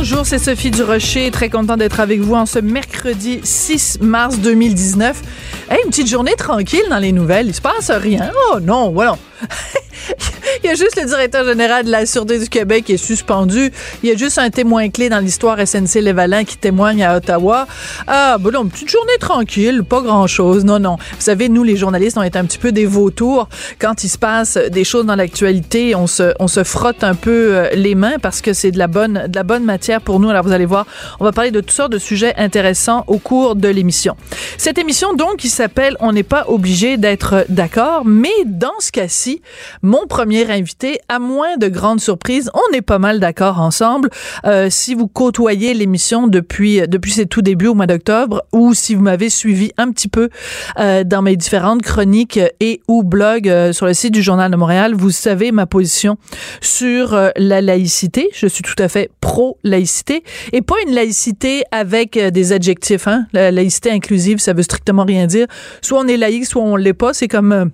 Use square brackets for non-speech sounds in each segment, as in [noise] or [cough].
Bonjour, c'est Sophie Durocher. Très content d'être avec vous en ce mercredi 6 mars 2019. Hey, une petite journée tranquille dans les nouvelles. Il se passe rien. Oh non, voilà. [laughs] Il y a juste le directeur général de la Sûreté du Québec qui est suspendu. Il y a juste un témoin clé dans l'histoire SNC-Lévalin qui témoigne à Ottawa. Ah, bon, non, petite journée tranquille, pas grand-chose. Non, non. Vous savez, nous, les journalistes, on est un petit peu des vautours. Quand il se passe des choses dans l'actualité, on se, on se frotte un peu euh, les mains parce que c'est de la bonne, de la bonne matière pour nous. Alors, vous allez voir, on va parler de toutes sortes de sujets intéressants au cours de l'émission. Cette émission, donc, qui s'appelle On n'est pas obligé d'être d'accord, mais dans ce cas-ci, mon premier invité, à moins de grandes surprises, on est pas mal d'accord ensemble. Euh, si vous côtoyez l'émission depuis depuis ses tout débuts au mois d'octobre, ou si vous m'avez suivi un petit peu euh, dans mes différentes chroniques et ou blogs euh, sur le site du Journal de Montréal, vous savez ma position sur euh, la laïcité. Je suis tout à fait pro-laïcité et pas une laïcité avec euh, des adjectifs. Hein? La laïcité inclusive, ça veut strictement rien dire. Soit on est laïque, soit on l'est pas. C'est comme euh,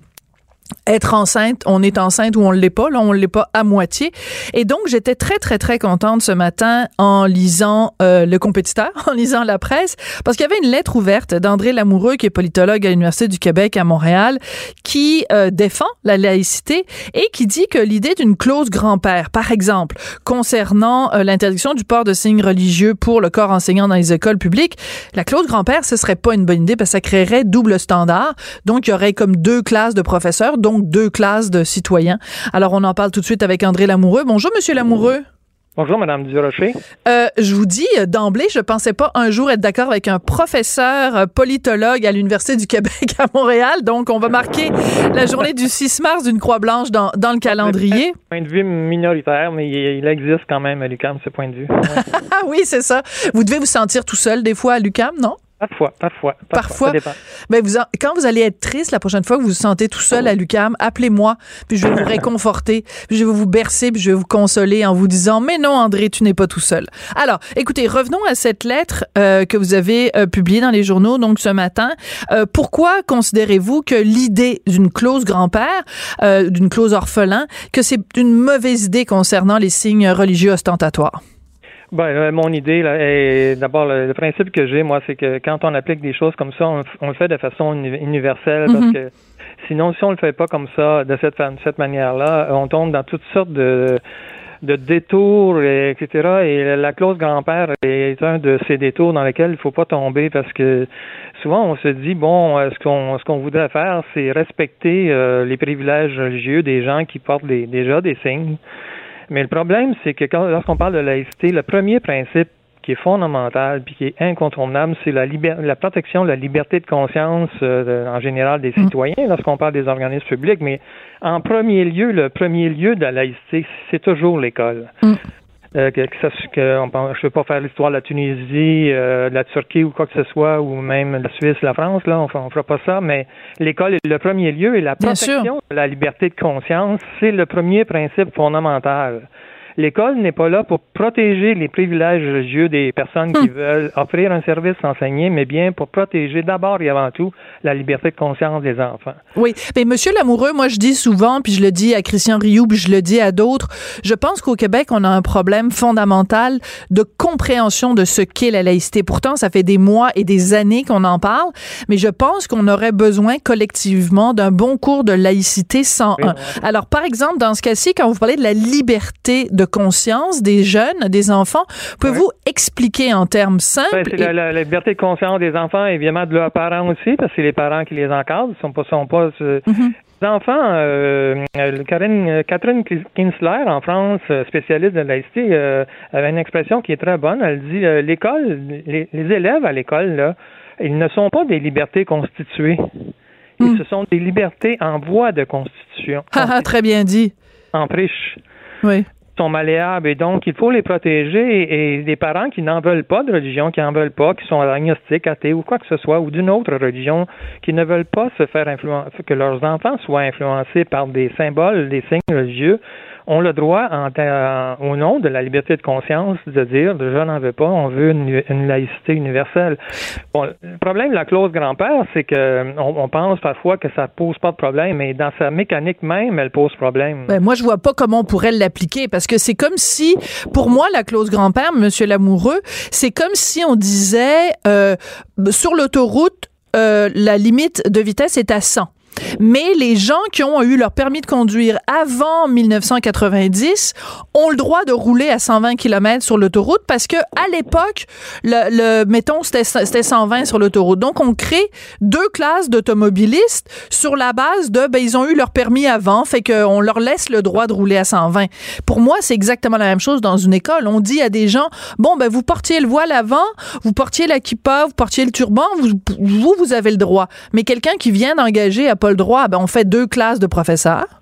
être enceinte, on est enceinte ou on l'est pas, là on l'est pas à moitié. Et donc j'étais très très très contente ce matin en lisant euh, le compétiteur, [laughs] en lisant la presse, parce qu'il y avait une lettre ouverte d'André Lamoureux qui est politologue à l'Université du Québec à Montréal, qui euh, défend la laïcité et qui dit que l'idée d'une clause grand-père, par exemple, concernant euh, l'interdiction du port de signes religieux pour le corps enseignant dans les écoles publiques, la clause grand-père ce serait pas une bonne idée parce que ça créerait double standard. Donc il y aurait comme deux classes de professeurs donc deux classes de citoyens. Alors, on en parle tout de suite avec André Lamoureux. Bonjour, Monsieur Lamoureux. Bonjour, Madame Durocher. Euh, je vous dis euh, d'emblée, je pensais pas un jour être d'accord avec un professeur euh, politologue à l'Université du Québec à Montréal. Donc, on va marquer la journée du 6 mars d'une croix blanche dans, dans le calendrier. Point de vue minoritaire, mais il, existe quand même à l'UQAM, ce point de vue. Ouais. [laughs] ah oui, c'est ça. Vous devez vous sentir tout seul des fois à l'UQAM, non? Parfois, parfois. Parfois. Parfois. Ben vous en, quand vous allez être triste la prochaine fois que vous vous sentez tout seul à l'UCAM, appelez-moi, puis je vais vous [laughs] réconforter, puis je vais vous bercer, puis je vais vous consoler en vous disant mais non André, tu n'es pas tout seul. Alors, écoutez, revenons à cette lettre euh, que vous avez euh, publiée dans les journaux donc ce matin. Euh, pourquoi considérez-vous que l'idée d'une clause grand-père, euh, d'une clause orphelin, que c'est une mauvaise idée concernant les signes religieux ostentatoires? Ben, euh, mon idée, là, est d'abord le, le principe que j'ai, moi, c'est que quand on applique des choses comme ça, on, on le fait de façon uni- universelle parce Mhm. que sinon, si on le fait pas comme ça, de cette, cette manière-là, on tombe dans toutes sortes de de détours, et- etc. Et la clause grand-père est un de ces détours dans lesquels il faut pas tomber parce que souvent on se dit bon, euh, ce qu'on ce qu'on voudrait faire, c'est respecter euh, les privilèges religieux des gens qui portent des- déjà des signes. Mais le problème, c'est que quand, lorsqu'on parle de laïcité, le premier principe qui est fondamental puis qui est incontournable, c'est la, liber- la protection de la liberté de conscience euh, en général des citoyens lorsqu'on parle des organismes publics. Mais en premier lieu, le premier lieu de la laïcité, c'est toujours l'école. Mm. Euh, que, que ça, que on, je ne veux pas faire l'histoire de la Tunisie, euh, de la Turquie ou quoi que ce soit, ou même la Suisse, la France, là, on ne fera pas ça, mais l'école est le premier lieu et la protection de la liberté de conscience, c'est le premier principe fondamental. L'école n'est pas là pour protéger les privilèges religieux des personnes qui veulent offrir un service enseigné, mais bien pour protéger d'abord et avant tout la liberté de conscience des enfants. Oui, mais Monsieur Lamoureux, moi je dis souvent, puis je le dis à Christian Rioux, puis je le dis à d'autres, je pense qu'au Québec, on a un problème fondamental de compréhension de ce qu'est la laïcité. Pourtant, ça fait des mois et des années qu'on en parle, mais je pense qu'on aurait besoin collectivement d'un bon cours de laïcité 101. Oui, ouais. Alors, par exemple, dans ce cas-ci, quand vous parlez de la liberté de conscience des jeunes, des enfants, pouvez-vous expliquer en termes simples? Ben, c'est et- la, liberté de conscience des enfants, évidemment, de leurs parents aussi, parce que c'est les parents qui les encadrent. Ils sont pas, sont pas, euh, Mhm. enfants, euh, euh, Catherine, Catherine Kinsler, en France, spécialiste de laïcité, euh, avait une expression qui est très bonne. Elle dit l'école, les, élèves à l'école, là, ils ne sont pas des libertés constituées. Ils, hmm. Ce sont des libertés en voie de constitution. Ah, ah, très bien dit. En friche. Oui sont malléables et donc il faut les protéger et, des parents qui n'en veulent pas de religion, qui n'en veulent pas, qui sont agnostiques, athées ou quoi que ce soit, ou d'une autre religion, qui ne veulent pas se faire influencer, que leurs enfants soient influencés par des symboles, des signes religieux, ont le droit, en, au nom de la liberté de conscience, de dire je n'en veux pas, on veut une, laïcité universelle. Bon, le problème de la clause grand-père, c'est que on, pense parfois que ça pose pas de problème, mais dans sa mécanique même, elle pose problème. Ben, moi, je vois pas comment on pourrait l'appliquer parce que c'est comme si, pour moi, la clause grand-père, Monsieur Lamoureux, c'est comme si on disait euh, sur l'autoroute, euh, la limite de vitesse est à 100. Mais les gens qui ont eu leur permis de conduire avant 1990 ont le droit de rouler à 120 km sur l'autoroute parce que à l'époque, le, mettons, c'était 120 sur l'autoroute. Donc, on crée deux classes d'automobilistes sur la base de, ben, ils ont eu leur permis avant, fait qu'on leur laisse le droit de rouler à 120. Pour moi, c'est exactement la même chose dans une école. On dit à des gens, bon, ben, vous portiez le voile avant, vous portiez la kippa, vous portiez le turban, vous, vous, vous avez le droit. Mais quelqu'un qui vient d'engager à le droit, ben on fait deux classes de professeurs.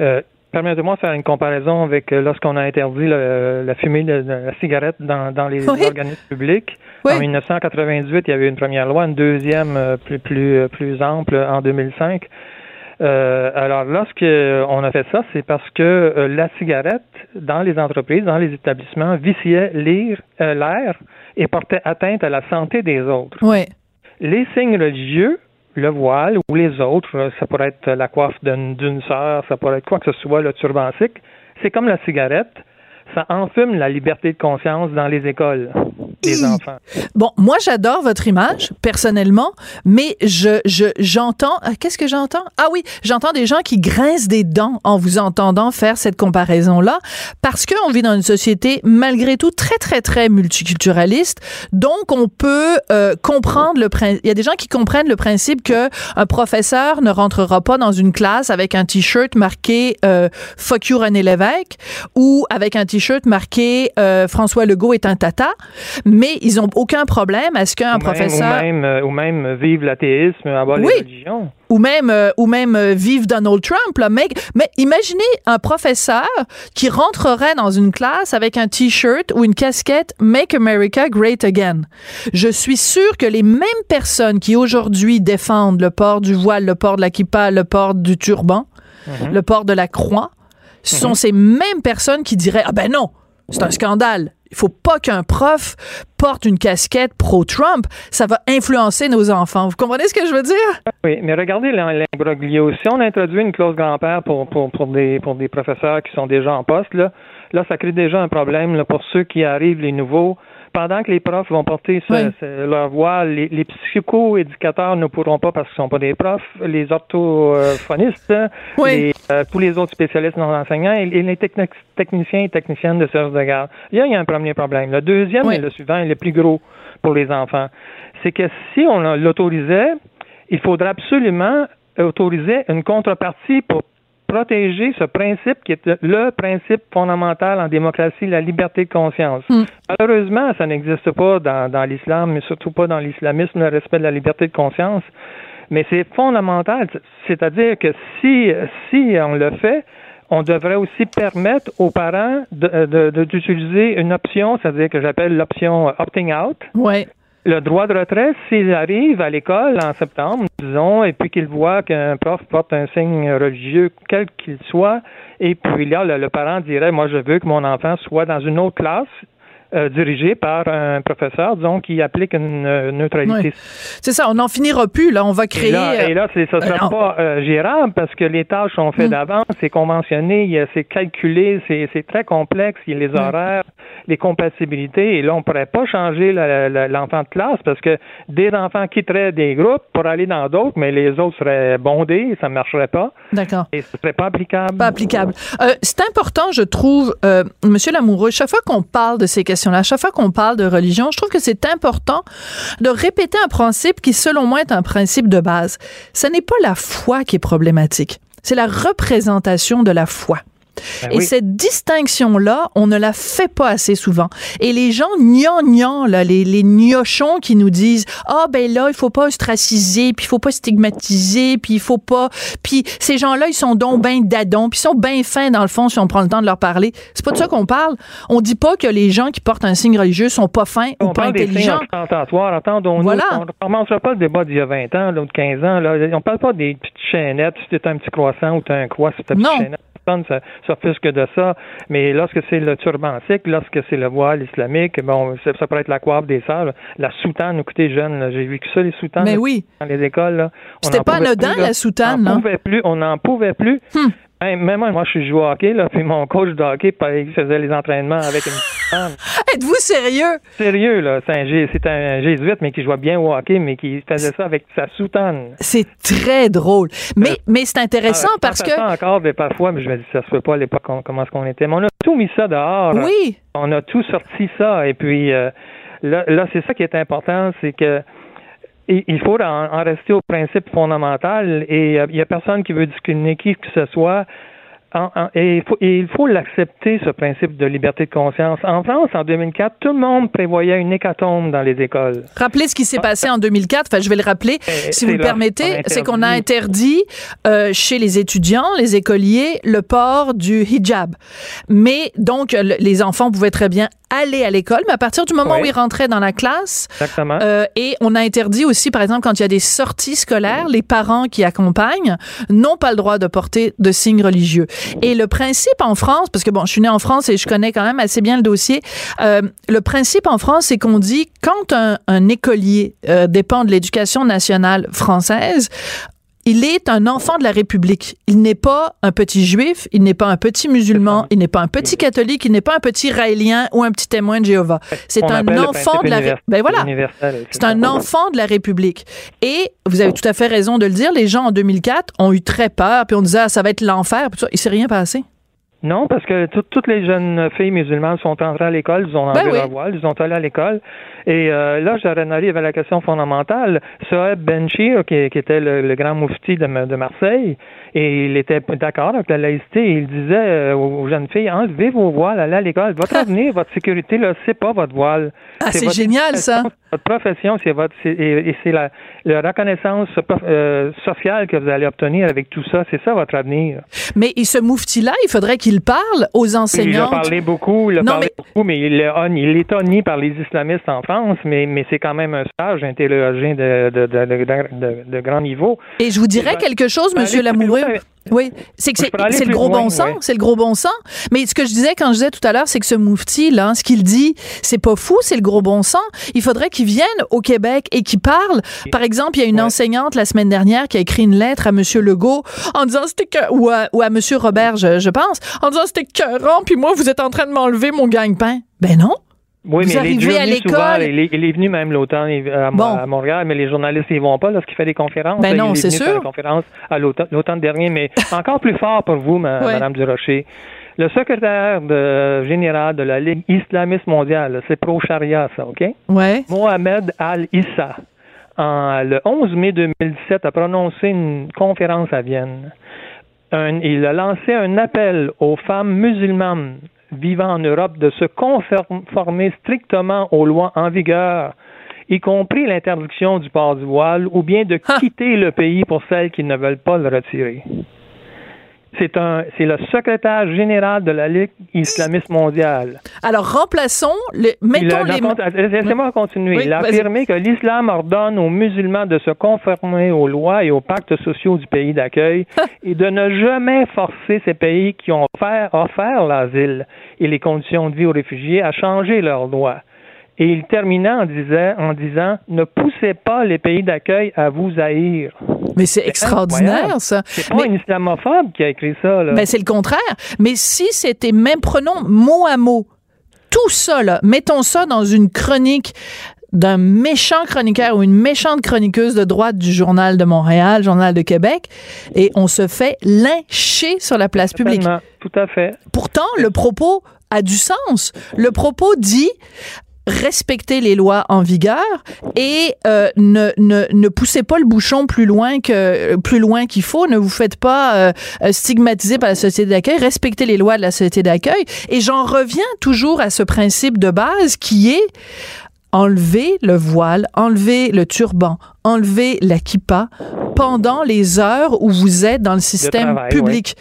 Euh, permettez-moi de faire une comparaison avec euh, lorsqu'on a interdit la fumée de, la cigarette dans, les organismes publics. En 1998, il y avait une première loi, une deuxième euh, plus, plus, plus ample en 2005. alors, lorsqu'on a fait ça, c'est parce que la cigarette, dans les entreprises, dans les établissements, viciait l'air et portait atteinte à la santé des autres. Oui. Les signes religieux le voile ou les autres, ça pourrait être la coiffe d'une sœur, ça pourrait être quoi que ce soit, le turban c'est comme la cigarette, ça enfume la liberté de conscience dans les écoles [clears throat] enfants. Bon, moi j'adore votre image personnellement, mais je j'entends ah, qu'est-ce que j'entends? Ah oui, j'entends des gens qui grincent des dents en vous entendant faire cette comparaison là parce qu'on vit dans une société malgré tout très très très multiculturaliste. Donc on peut euh, comprendre le principe il y a des gens qui comprennent le principe que un professeur ne rentrera pas dans une classe avec un t-shirt marqué euh, fuck you René Lévesque ou avec un t-shirt marqué euh, François Legault est un tata mais ils ont aucun problème à ce qu'un professeur ou même, ou même euh, vive l'athéisme, avoir oui. les religions. Ou même, euh, ou même euh, vive Donald Trump. Là. Mais, mais imaginez un professeur qui rentrerait dans une classe avec un T-shirt ou une casquette Make America Great Again. Je suis sûre que les mêmes personnes qui aujourd'hui défendent le port du voile, le port de la kippa, le port du turban, mhm. le port de la croix, sont mhm. ces mêmes personnes qui diraient Ah ben non, c'est un scandale. Il faut pas qu'un prof porte une casquette pro-Trump. Ça va influencer nos enfants. Vous comprenez ce que je veux dire? Oui, mais regardez l'imbroglio. Si on introduit une clause grand-père pour, pour, pour, des, pour des professeurs qui sont déjà en poste, là, ça crée déjà un problème pour ceux qui arrivent, les nouveaux pendant que les profs vont porter leur voix, les, les psycho-éducateurs ne pourront pas parce qu'ils ne sont pas des profs, les orthophonistes, euh, tous les autres spécialistes non enseignants et, les techniciens et techniciennes de service de garde. il y a un premier problème. Le deuxième et le suivant est le plus gros pour les enfants. C'est que si on l'autorisait, il faudrait absolument autoriser une contrepartie pour protéger ce principe qui est le principe fondamental en démocratie, la liberté de conscience. Hmm. Malheureusement, ça n'existe pas dans, dans l'islam, mais surtout pas dans l'islamisme, le respect de la liberté de conscience. Mais c'est fondamental. C'est-à-dire que si, si on le fait, on devrait aussi permettre aux parents d'utiliser de, une option, c'est-à-dire que j'appelle l'option opting out. Ouais le droit de retrait, s'il arrive à l'école en septembre, disons, et puis qu'il voit qu'un prof porte un signe religieux, quel qu'il soit, et puis là, le, parent dirait, moi, je veux que mon enfant soit dans une autre classe, euh, dirigé par un professeur, disons, qui applique une euh, neutralité. C'est ça, on n'en finira plus, là, on va créer... Et là, ça ne sera pas euh, gérable parce que les tâches sont faites mm. d'avance, c'est conventionné, c'est calculé, c'est très complexe, il y a les horaires, les compatibilités, et là, on ne pourrait pas changer l'enfant de classe parce que des enfants quitteraient des groupes pour aller dans d'autres, mais les autres seraient bondés, ça ne marcherait pas. D'accord. Et ce ne serait pas applicable. Pas applicable. c'est important, je trouve, Monsieur Lamoureux, chaque fois qu'on parle de ces questions question-là. À chaque fois qu'on parle de religion, je trouve que c'est important de répéter un principe qui, selon moi, est un principe de base. Ce n'est pas la foi qui est problématique, c'est la représentation de la foi. Ben et oui. cette distinction-là, on ne la fait pas assez souvent. Et les gens gnangnans, là, les, les gnochons qui nous disent Ah, ben là, il faut pas ostraciser, puis il faut pas stigmatiser, puis il faut pas. Puis ces gens-là, ils sont donc ben dadons, puis ils sont bien fins, dans le fond, si on prend le temps de leur parler. C'est pas de ça qu'on parle. On dit pas que les gens qui portent un signe religieux sont pas fins ou On pas parle des signes intelligents. Attendons-nous. Voilà. On ne commencera pas le débat d'il y a 20 ans, là, ou de 15 ans. Là. On parle pas des petites chaînettes, si tu un petit croissant ou tu un croix, c'est ta petite Non. chaînette. Personne ne s'offusque de ça. Mais lorsque c'est le turban sikh, lorsque c'est le voile islamique, bon, ça, ça pourrait être la coiffe des sœurs. La soutane, écoutez, jeune, j'ai vécu ça, les soutanes. Mais oui. Dans les écoles, C'était pas anodin, la soutane, On n'en pouvait plus. On n'en pouvait plus. Hmm. Même moi, moi, je suis joué au hockey, là, puis mon coach de hockey, il faisait les entraînements avec une soutane. [laughs] Êtes-vous sérieux? Sérieux, là. C'est un, c'est un jésuite, mais qui jouait bien au hockey, mais qui faisait ça avec sa soutane. C'est très drôle. Mais, mais c'est intéressant Ah, je parce que. ça encore, mais parfois, mais je me dis, ça se peut pas à l'époque, comment est-ce qu'on était. Mais on a tout mis ça dehors. Oui. On a tout sorti ça. Et puis, euh, là, là c'est ça qui est important, c'est que il faut en, rester au principe fondamental et euh, il y a personne qui veut discriminer qui que ce soit. En- en- et il faut, et il faut l'accepter, ce principe de liberté de conscience. En France, en 2004, tout le monde prévoyait une hécatombe dans les écoles. Rappelez ce qui s'est passé en 2004. Enfin, je vais le rappeler, Eh, si vous le permettez. C'est qu'on a interdit. euh, chez les étudiants, les écoliers, le port du hijab. Mais donc, le- les enfants pouvaient très bien aller à l'école, mais à partir du moment Oui. où ils rentraient dans la classe, Exactement. euh, et on a interdit aussi, par exemple, quand il y a des sorties scolaires, les parents qui accompagnent n'ont pas le droit de porter de signes religieux. Et le principe en France, parce que bon, je suis née en France et je connais quand même assez bien le dossier, euh, le principe en France, c'est qu'on dit quand un, un écolier euh, dépend de l'éducation nationale française, il est un enfant de la République. Il n'est pas un petit juif, il n'est pas un petit musulman, il n'est pas un petit catholique, il n'est pas un petit raélien ou un petit témoin de Jéhovah. C'est un enfant de la ben voilà. C'est un enfant de la République. Et vous avez tout à fait raison de le dire, les gens en 2004 ont eu très peur, puis on disait ah, ça va être l'enfer, puis tout ça. il s'est rien passé. Non, parce que tout- toutes les jeunes filles musulmanes sont entrées à l'école, ils ont enlevé Ben oui. leur voile, ils sont allés à l'école. Et euh, là, j'aurais arrivé à la question fondamentale. Soeb Benchir, qui, qui était le, le grand moufti de, Ma- de Marseille, et il était d'accord avec la laïcité, il disait euh, aux jeunes filles, enlevez vos voiles, allez à l'école. Votre [laughs] avenir, votre sécurité, là, c'est pas votre voile. Ah, c'est génial, ça. Votre profession, c'est votre, et, et c'est la, la reconnaissance euh, sociale que vous allez obtenir avec tout ça. C'est ça votre avenir. Mais et ce moufti-là, il faudrait qu'il parle aux Il a parlé beaucoup, il a Non, parlé mais- beaucoup, mais il est, il est par les islamistes en France, mais, mais c'est quand même un stage interrogé de, de, de, de, de- de grand niveau. Et je vous dirais quelque chose, Monsieur Lamoureux. Oui, c'est que c'est le gros loin, bon sens, ouais. c'est le gros bon sens. Mais ce que je disais quand je disais tout à l'heure, c'est que ce moufti là, ce qu'il dit, c'est pas fou, c'est le gros bon sens. Il faudrait qu'il vienne au Québec et qu'il parle. Par exemple, il y a une Ouais. enseignante la semaine dernière qui a écrit une lettre à Monsieur Legault en disant c'était que ou à, ou à Monsieur Robert, je, je pense, en disant c'était cœurant, puis moi vous êtes en train de m'enlever mon gagne-pain. Ben non. Oui, Vous mais il est à l'école? il, est, il est venu même l'automne à, Mo- Bon. à Montréal, mais les journalistes ils vont pas lorsqu'il fait des conférences. Ben non, est c'est faire sûr. des conférences à l'automne dernier, mais [laughs] encore plus fort pour vous, ma- Ouais. Madame Durocher. Le secrétaire de, général de la Ligue islamiste mondiale, c'est pro-charia, ça, OK? Ouais. Mohamed Al-Issa, le 11 mai 2017, a prononcé une conférence à Vienne. Un- il a lancé un appel aux femmes musulmanes vivant en Europe de se conformer strictement aux lois en vigueur, y compris l'interdiction du port du voile, ou bien de quitter le pays pour celles qui ne veulent pas le retirer. C'est un, c'est le secrétaire général de la Ligue islamiste mondiale. Alors remplaçons, le, Il mettons les. Laissez-moi continuer. Oui, il a affirmé que l'islam ordonne aux musulmans de se conformer aux lois et aux pactes sociaux du pays d'accueil [laughs] et de ne jamais forcer ces pays qui ont offert, offert l'asile et les conditions de vie aux réfugiés à changer leurs lois. Et il terminait en disant, en disant Ne poussez pas les pays d'accueil à vous haïr. Mais c'est extraordinaire incroyable. ça. C'est pas Mais- un islamophobe qui a écrit ça. Là. Ben, c'est le contraire. Mais si c'était même, prenons mot à mot, tout ça, là, mettons ça dans une chronique d'un méchant chroniqueur ou une méchante chroniqueuse de droite du Journal de Montréal, Journal de Québec, et on se fait lyncher sur la place publique. Tout à fait. Pourtant, le propos a du sens. Le propos dit respectez les lois en vigueur et euh, ne, ne, ne poussez pas le bouchon plus loin que plus loin qu'il faut. Ne vous faites pas euh, stigmatiser par la société d'accueil. Respectez les lois de la société d'accueil. Et j'en reviens toujours à ce principe de base qui est enlever le voile, enlever le turban, enlever la kippa pendant les heures où vous êtes dans le système public.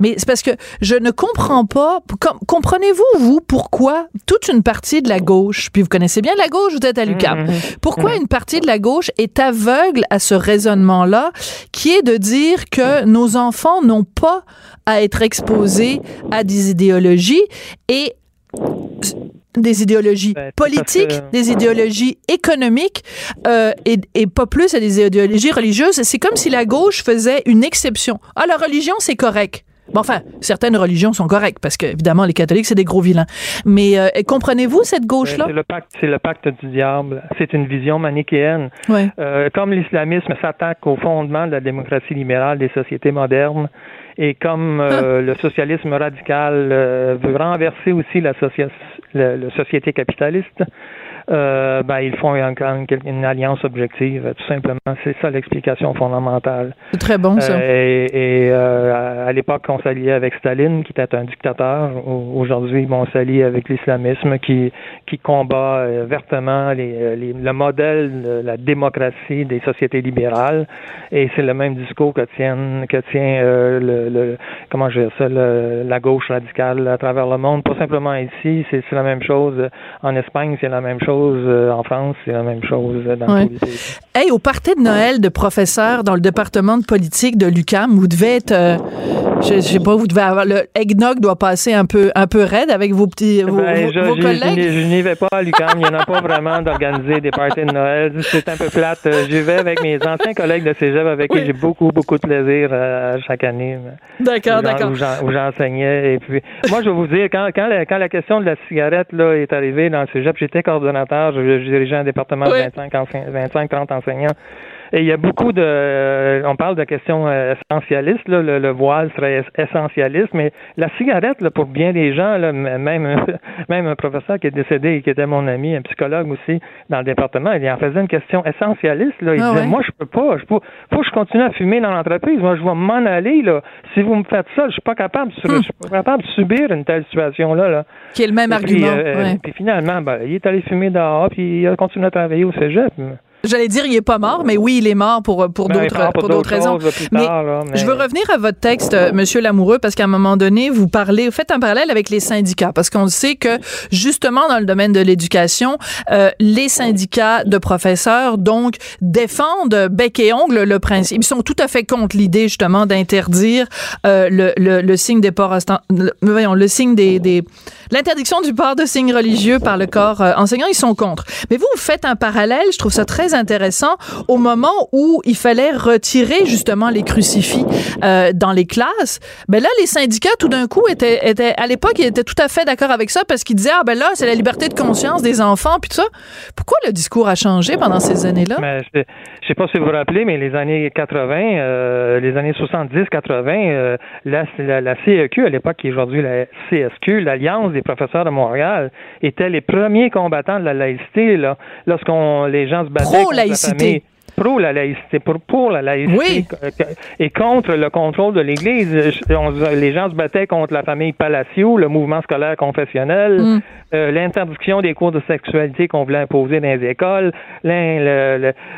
Mais c'est parce que je ne comprends pas. Comprenez-vous, vous, pourquoi toute une partie de la gauche, puis vous connaissez bien la gauche, vous êtes à l'UQAM, mhm. pourquoi mhm. une partie de la gauche est aveugle à ce raisonnement-là, qui est de dire que nos enfants n'ont pas à être exposés à des idéologies et des idéologies ben, politiques, des idéologies économiques euh, et, et, pas plus à des idéologies religieuses. C'est comme si la gauche faisait une exception. Ah, la religion, c'est correct. Bon, enfin, certaines religions sont correctes parce que, évidemment, les catholiques, c'est des gros vilains. Mais euh, comprenez-vous cette gauche-là? C'est le pacte, c'est le pacte du diable. C'est une vision manichéenne. Euh, comme l'islamisme s'attaque au fondement de la démocratie libérale des sociétés modernes, et comme euh, ah. le socialisme radical veut renverser aussi la, la société capitaliste, euh, ben, ils font une, une, alliance objective, tout simplement. C'est ça l'explication fondamentale. C'est très bon, ça. Euh, et, euh, à l'époque, on s'alliait avec Staline, qui était un dictateur. Aujourd'hui, on s'allie avec l'islamisme, qui, qui combat euh, vertement les, les, le modèle de la démocratie des sociétés libérales. Et c'est le même discours que, que tient le, le, comment je ça, la gauche radicale à travers le monde. Pas simplement ici, c'est la même chose. En Espagne, c'est la même chose euh, en France, c'est la même chose dans le politique. Hey, au party de Noël de professeurs dans le département de politique de l'UCAM, vous devez être, euh, je, sais pas, vous devez avoir le eggnog doit passer un peu un peu raide avec vos petits vos, ben, je, collègues. Je, n'y vais pas à l'UCAM, il n'y en a pas vraiment d'organiser des parties de Noël. C'est un peu plate. Euh, j'y vais avec mes anciens collègues de cégep avec qui j'ai beaucoup beaucoup de plaisir chaque année. D'accord, d'accord. Où j'enseignais et puis moi je vais vous dire quand quand la, quand la question de la cigarette là est arrivée dans le cégep, j'étais coordonnateur je, dirigeais un département de 25, 30 enseignants. Et il y a beaucoup de, on parle de questions euh, essentialistes, le, voile serait essentialiste, mais la cigarette, là, pour bien des gens, là, même, [laughs] même un professeur qui est décédé et qui était mon ami, un psychologue aussi dans le département, il en faisait une question essentialiste. Là. Il ah disait, moi, je peux pas, je peux, faut que je continue à fumer dans l'entreprise. Moi, je vais m'en aller. Là. Si vous me faites ça, je suis pas capable, je suis pas capable de subir une telle situation-là. Là. Qui est le même argument. Euh, puis finalement, ben, il est allé fumer dehors, puis il a continué à travailler au cégep. J'allais dire, il est pas mort, mais oui, il est mort pour, pour ben, d'autres, pour d'autres raisons. Mais, je veux revenir à votre texte, euh, Monsieur Lamoureux, parce qu'à un moment donné, vous parlez, vous faites un parallèle avec les syndicats, parce qu'on sait que, justement, dans le domaine de l'éducation, euh, les syndicats de professeurs, donc, défendent bec et ongle le principe. Ils sont tout à fait contre l'idée, justement, d'interdire euh, le, le, le, signe des ports, le, voyons, le signe des, des l'interdiction du port de signes religieux par le corps enseignant. Ils sont contre. Mais vous, vous faites un parallèle, je trouve ça très intéressant au moment où il fallait retirer justement les crucifix euh, dans les classes. Ben là, les syndicats, tout d'un coup, étaient, étaient à l'époque, ils étaient tout à fait d'accord avec ça parce qu'ils disaient ah ben là, c'est la liberté de conscience des enfants puis tout ça. Pourquoi le discours a changé pendant ces années-là? Mais je, sais pas si vous vous rappelez, mais les années 80, euh, les années 70-80, euh, la, la, CEQ à l'époque qui est aujourd'hui la CSQ, l'Alliance des professeurs de Montréal, étaient les premiers combattants de la laïcité là, lorsqu'on les gens se battaient pro-laïcité pour la laïcité, pour, pour la laïcité et contre le contrôle de l'Église. les gens se battaient contre la famille Palacio, le mouvement scolaire confessionnel, mm. euh, l'interdiction des cours de sexualité qu'on voulait imposer dans les écoles,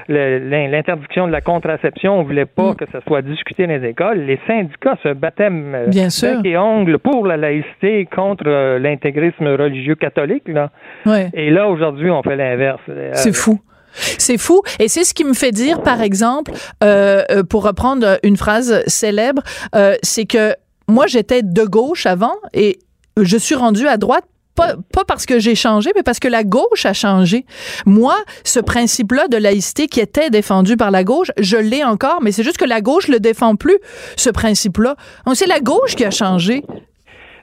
l'interdiction de la contraception, on voulait pas mm. que ça soit discuté dans les écoles. Les syndicats se battaient euh, Bien sûr. et ongles pour la laïcité contre euh, l'intégrisme religieux catholique. Là. Et là, aujourd'hui, on fait l'inverse. C'est fou. C'est fou. Et c'est ce qui me fait dire, par exemple, euh, euh, pour reprendre une phrase célèbre, euh, c'est que moi, j'étais de gauche avant et je suis rendue à droite pas, pas, parce que j'ai changé, mais parce que la gauche a changé. Moi, ce principe-là de laïcité qui était défendu par la gauche, je l'ai encore, mais c'est juste que la gauche le défend plus, ce principe-là. C'est la gauche qui a changé.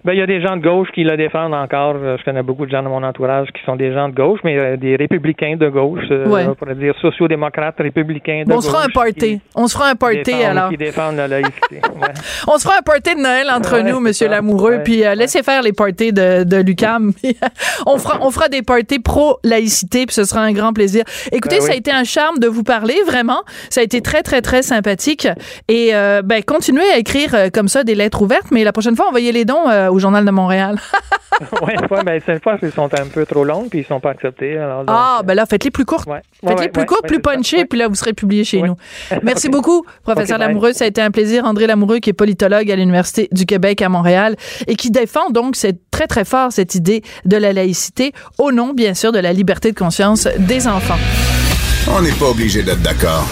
Ben, il y a des gens de gauche qui le défendent encore. Je connais beaucoup de gens de mon entourage qui sont des gens de gauche, mais euh, des républicains de gauche, euh, Ouais. on pourrait dire sociodémocrates, républicains de Bon, on gauche. se fera un party. On se fera un party défendent- alors. Qui défendent la laïcité. Ouais. [laughs] On se fera un party de Noël entre Ouais, nous, Monsieur ça. Lamoureux, puis euh, laissez faire les parties de, de Lucam. [laughs] [laughs] on fera on fera des parties pro laïcité, puis ce sera un grand plaisir. Écoutez, Ben ça a été un charme de vous parler, vraiment. Ça a été très très très sympathique. Et euh, ben continuez à écrire euh, comme ça des lettres ouvertes, mais la prochaine fois envoyez les dons euh, au Journal de Montréal. [laughs] ouais, ouais, ben, cette fois, ils sont un peu trop longues, puis ils sont pas acceptés. Alors, donc, ah, euh, ben là faites-les plus courtes. ouais. Faites-les ouais, plus ouais, courtes, ouais, plus punchées, Ouais. puis là, vous serez publié chez Ouais. nous. [laughs] Merci beaucoup, professeur bye. Lamoureux. Ça a été un plaisir. André Lamoureux, qui est politologue à l'Université du Québec à Montréal et qui défend donc cette, très, très fort cette idée de la laïcité au nom, bien sûr, de la liberté de conscience des enfants. On n'est pas obligé d'être d'accord.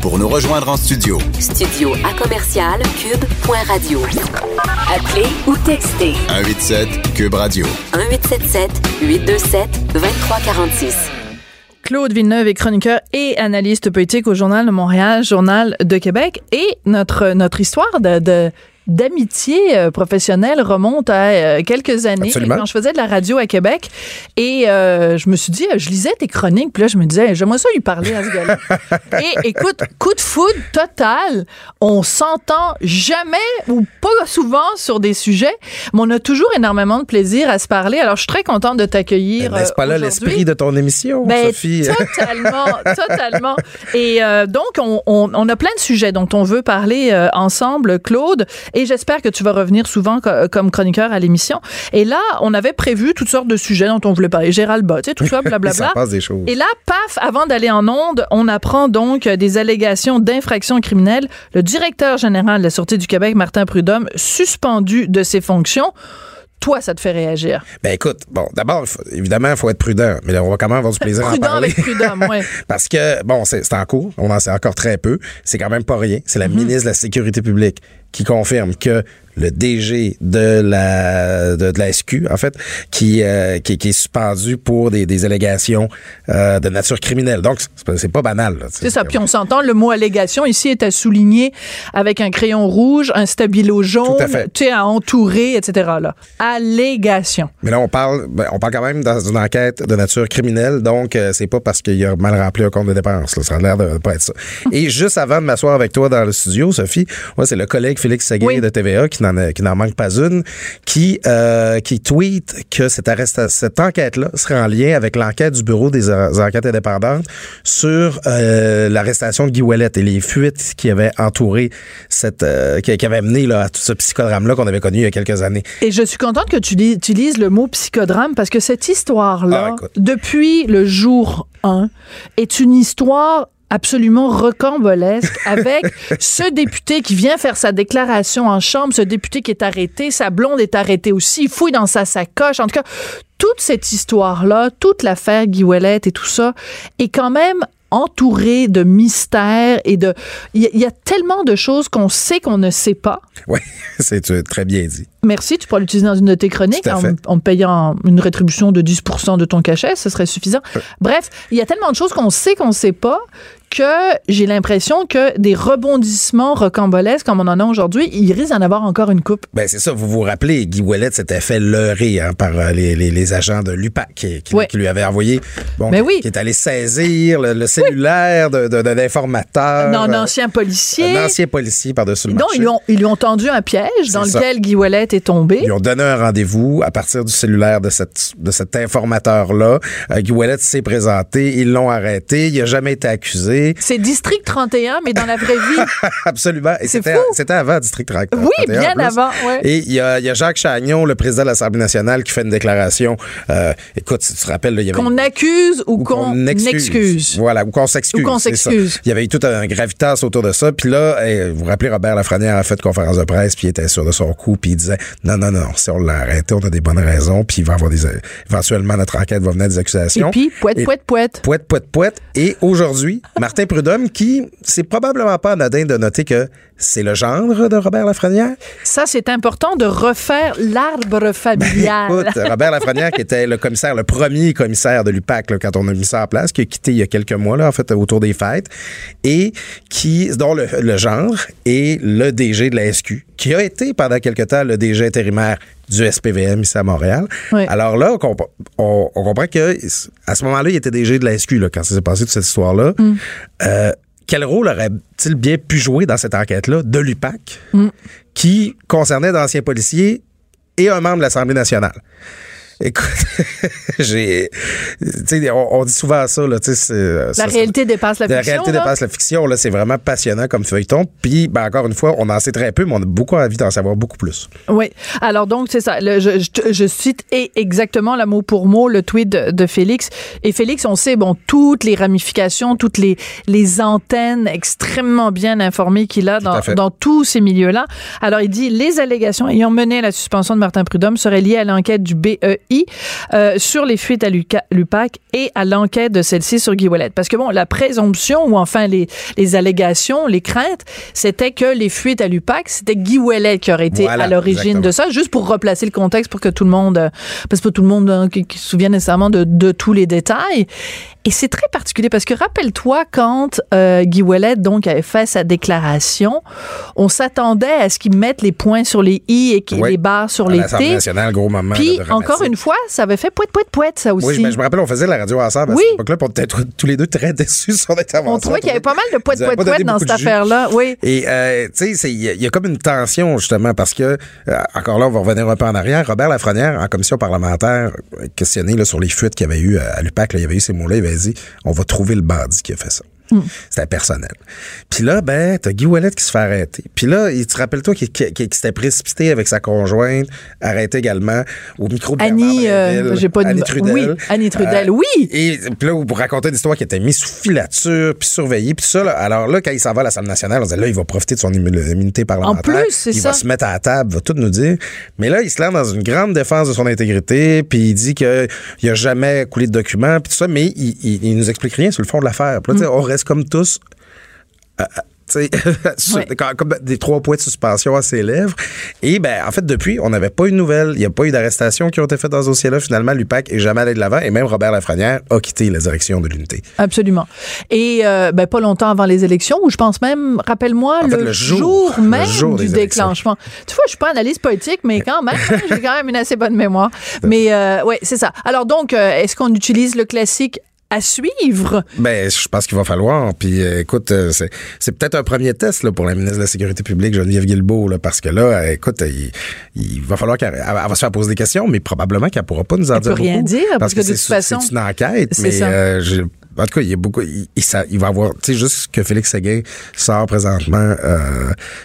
Pour nous rejoindre en studio, Studio à commercial cube.radio. Appelez ou textez 187 Cube Radio. 1877 827 2346. Claude Villeneuve est chroniqueur et analyste politique au Journal de Montréal, Journal de Québec. Et notre, notre histoire de, de- d'amitié euh, professionnelle remonte à euh, quelques années Absolument. quand je faisais de la radio à Québec et euh, je me suis dit je lisais tes chroniques puis là je me disais j'aimerais ça lui parler à ce gars-là [laughs] et écoute coup de foudre total on s'entend jamais ou pas souvent sur des sujets mais on a toujours énormément de plaisir à se parler alors je suis très contente de t'accueillir N'est-ce pas là l'esprit de ton émission, Ben, Sophie? [laughs] totalement, totalement. Et donc, on, on- on a plein de sujets dont on veut parler ensemble, Claude, et j'espère que tu vas revenir souvent co- comme chroniqueur à l'émission. Et là, on avait prévu toutes sortes de sujets dont on voulait parler. Gérald Bott, tu sais, tout ça, [laughs] Ça blablabla. passe des choses. Et là, paf, avant d'aller en onde, on apprend donc des allégations d'infraction criminelle. Le directeur général de la Sûreté du Québec, Martin Prudhomme, suspendu de ses fonctions. Toi, ça te fait réagir? Ben écoute, bon, d'abord, évidemment, il faut être prudent, mais là, on va quand même avoir du plaisir à en Prudent parler. avec Prudhomme, ouais. [laughs] Parce que, bon, c'est en cours, on en sait encore très peu. C'est quand même pas rien. C'est Mhm. la ministre de la Sécurité publique qui confirme que le DG de la de, de la SQ, en fait, qui, euh, qui, qui est suspendu pour des, des allégations euh, de nature criminelle. Donc, c'est pas- banal. C'est ça. Puis on s'entend, le mot allégation ici est à souligner avec un crayon rouge, un stabilo jaune, tu sais, à entourer, etc. Là. Allégation. Mais là, on parle, ben, on parle quand même dans une enquête de nature criminelle, donc euh, c'est pas parce qu'il a mal rempli un compte de dépenses. Là, ça a l'air de, de pas être ça. [laughs] Et juste avant de m'asseoir avec toi dans le studio, Sophie, moi, c'est le collègue Félix Seguin Oui. de TVA qui n'en a- qui n'en manque pas une, qui euh, qui tweet que cette cette enquête-là serait en lien avec l'enquête du bureau des, enquêtes indépendantes sur euh, l'arrestation de Guy Ouellet et les fuites qui avaient entouré cette euh, qui, qui avaient mené là, à tout ce psychodrame-là qu'on avait connu il y a quelques années. Et je suis contente que tu lis- utilises le mot psychodrame parce que cette histoire-là, Ah, depuis le jour 1, est une histoire absolument rocambolesque avec [laughs] ce député qui vient faire sa déclaration en chambre, ce député qui est arrêté, sa blonde est arrêtée aussi, il fouille dans sa sacoche. En tout cas, toute cette histoire-là, toute l'affaire Guy Ouellet et tout ça est quand même entourée de mystères et de... Il y, a- il y a tellement de choses qu'on sait qu'on ne sait pas. Oui, [laughs] c'est euh, très bien dit. Merci, tu pourras l'utiliser dans une de tes chroniques en, payant une rétribution de 10% de ton cachet, ce serait suffisant. Bref, il y a tellement de choses qu'on sait qu'on sait pas que j'ai l'impression que des rebondissements rocambolesques comme on en a aujourd'hui, il risque d'en avoir encore une coupe. Ben c'est ça, vous vous rappelez, Guy Ouellet s'était fait leurrer hein, par euh, les, les, les agents de l'UPAC qui, qui- Ouais. qui lui avaient envoyé, bon, Ben oui. qui est allé saisir le, le cellulaire d'un informateur. Un ancien policier. Un ancien policier par-dessus le Non, marché. ils lui, ont, ils lui ont tendu un piège dans ça. lequel Guy Ouellet est tombé. Ils ont donné un rendez-vous à partir du cellulaire de, cette, de cet informateur-là. Euh, Guy Ouellet s'est présenté, ils l'ont arrêté, il n'a jamais été accusé. C'est District 31, mais dans la vraie vie. [laughs] Absolument. Et c'était, avant District 30. Oui, 31, bien avant, ouais. Et il y y a Jacques Chagnon, le président de l'Assemblée nationale, qui fait une déclaration. Euh, écoute, si tu te rappelles, il y avait Qu'on accuse ou, ou qu'on excuse. Voilà, ou qu'on s'excuse. Ou qu'on s'excuse. Il y avait eu tout un gravitas autour de ça. Puis là, eh, vous vous rappelez, Robert Lafrenière a fait une conférence de presse, puis il était sûr de son coup, puis il disait non, non, non, si on l'a arrêté, on a des bonnes raisons, puis il va avoir des. Éventuellement, notre enquête va venir des Et accusations. puis, poète, Et- poète, poète. Poète, poète, poète. Et aujourd'hui, Martin Prudhomme, qui, c'est probablement pas anodin de noter que c'est le gendre de Robert Lafrenière. Ça, c'est important de refaire l'arbre familial. Ben, Écoute, Robert Lafrenière, qui était le commissaire, le premier commissaire de l'UPAC là, quand on a mis ça en place, qui a quitté il y a quelques mois, là, en fait, autour des fêtes, et qui, dont le, le genre est le DG de la SQ, qui a été pendant quelque temps le DG intérimaire du SPVM ici à Montréal. Oui. Alors là, on, comp- on- on comprend que à ce moment-là, il était DG de la SQ là, quand ça s'est passé toute cette histoire-là. Mm. Euh, quel rôle aurait-il bien pu jouer dans cette enquête-là de l'UPAC Mm. qui concernait d'anciens policiers et un membre de l'Assemblée nationale? Écoute, [laughs] j'ai. Tu sais, on, on dit souvent ça, là, c'est- La ça- réalité dépasse la la fiction. réalité là. dépasse la fiction. Là, c'est vraiment passionnant comme feuilleton. Puis, ben, encore une fois, on en sait très peu, mais on a beaucoup envie d'en savoir beaucoup plus. Oui. Alors donc c'est ça. Le- je, je- je cite exactement le mot pour mot le tweet de, de Félix. Et Félix, on sait bon toutes les ramifications, toutes les les antennes extrêmement bien informées qu'il a dans, dans tous ces milieux-là. Alors il dit les allégations ayant mené à la suspension de Martin Prudhomme seraient liées à l'enquête du BEI euh, sur les fuites à l'UPAC et à l'enquête de celle-ci sur Guy Ouellet. Parce que bon, la présomption ou enfin les les allégations, les craintes, c'était que les fuites à l'UPAC, c'était Guy Ouellet qui aurait été Voilà, à l'origine de ça, juste pour replacer le contexte pour que tout le monde, euh, parce que pas tout le monde hein, qui, qui se souvient nécessairement de, de tous les détails. Et c'est très particulier parce que rappelle-toi quand euh, Guy Ouellet donc avait fait sa déclaration, on s'attendait à ce qu'il mette les points sur les i et qu'il Oui. les barres sur À les t. nationale, gros moment. Puis là, encore une fois, ça avait fait poète poète poète ça aussi. Oui, je, je me rappelle, on faisait la radio ensemble Oui. à cette époque-là, était tr- tous les deux très déçus de son intervention. on trouvait qu'il y avait pas mal de poète poète poète dans cette affaire-là. Oui. Et, euh, tu sais, il y, a- il y a comme une tension, justement, parce que, euh, encore là, on va revenir un peu en arrière. Robert Lafrenière, en commission parlementaire, euh, questionné là, sur les fuites qu'il y avait eu à, l'UPAC, là, il y avait eu ces mots-là, il avait dit on va trouver le bandit qui a fait ça. C'était personnel. Puis là, ben, t'as Guy Ouellet qui se fait arrêter. Puis là, il te rappelle-toi qu'il s'était précipité avec sa conjointe, arrêté également au micro de Annie, euh, j'ai pas de- Annie Trudel. oui, Annie Trudel, Euh, oui. Et puis là, vous racontez une histoire qui était mise sous filature, puis surveillée, puis ça. là. alors là, quand il s'en va à l'Assemblée nationale, on disait là, il va profiter de son immu- immunité parlementaire. En plus, c'est Il ça. va se mettre à la table, va tout nous dire. Mais là, il se lance dans une grande défense de son intégrité, puis il dit qu'il n'a jamais coulé de documents, puis tout ça, mais il, il, il nous explique rien sur le fond de l'affaire. Puis là, tu sais, on reste comme tous. euh, euh, tu sais, [laughs] sur- Ouais. comme- des trois points de suspension à ses lèvres. Et ben, en fait, depuis, on n'avait pas eu de nouvelles. Il n'y a pas eu d'arrestation qui ont été faites dans ce dossier-là. Finalement, l'UPAC est jamais allé de l'avant. Et même Robert Lafrenière a quitté la direction de l'unité. Absolument. Et euh, ben, pas longtemps avant les élections, ou je pense même, rappelle-moi, le, jour- même jour du déclenchement. Tu vois, je suis pas analyste politique, mais quand même, [laughs] j'ai quand même une assez bonne mémoire. Mais euh, ouais, c'est ça. Alors donc, euh, est-ce qu'on utilise le classique à suivre? Ben, je pense qu'il va falloir. Puis, euh, écoute, euh, c'est, c'est peut-être un premier test là, pour la ministre de la Sécurité publique, Geneviève Guilbeault, là, parce que là, euh, écoute, il, il va falloir qu'elle elle va se faire poser des questions, mais probablement qu'elle pourra pas nous en Elle dire peut rien beaucoup. dire, parce que de c'est, toute façon, c'est une enquête, c'est mais j'ai- en tout cas, il y a beaucoup. Il, il, ça- il va avoir, tu sais, juste que Félix Séguin sort présentement euh,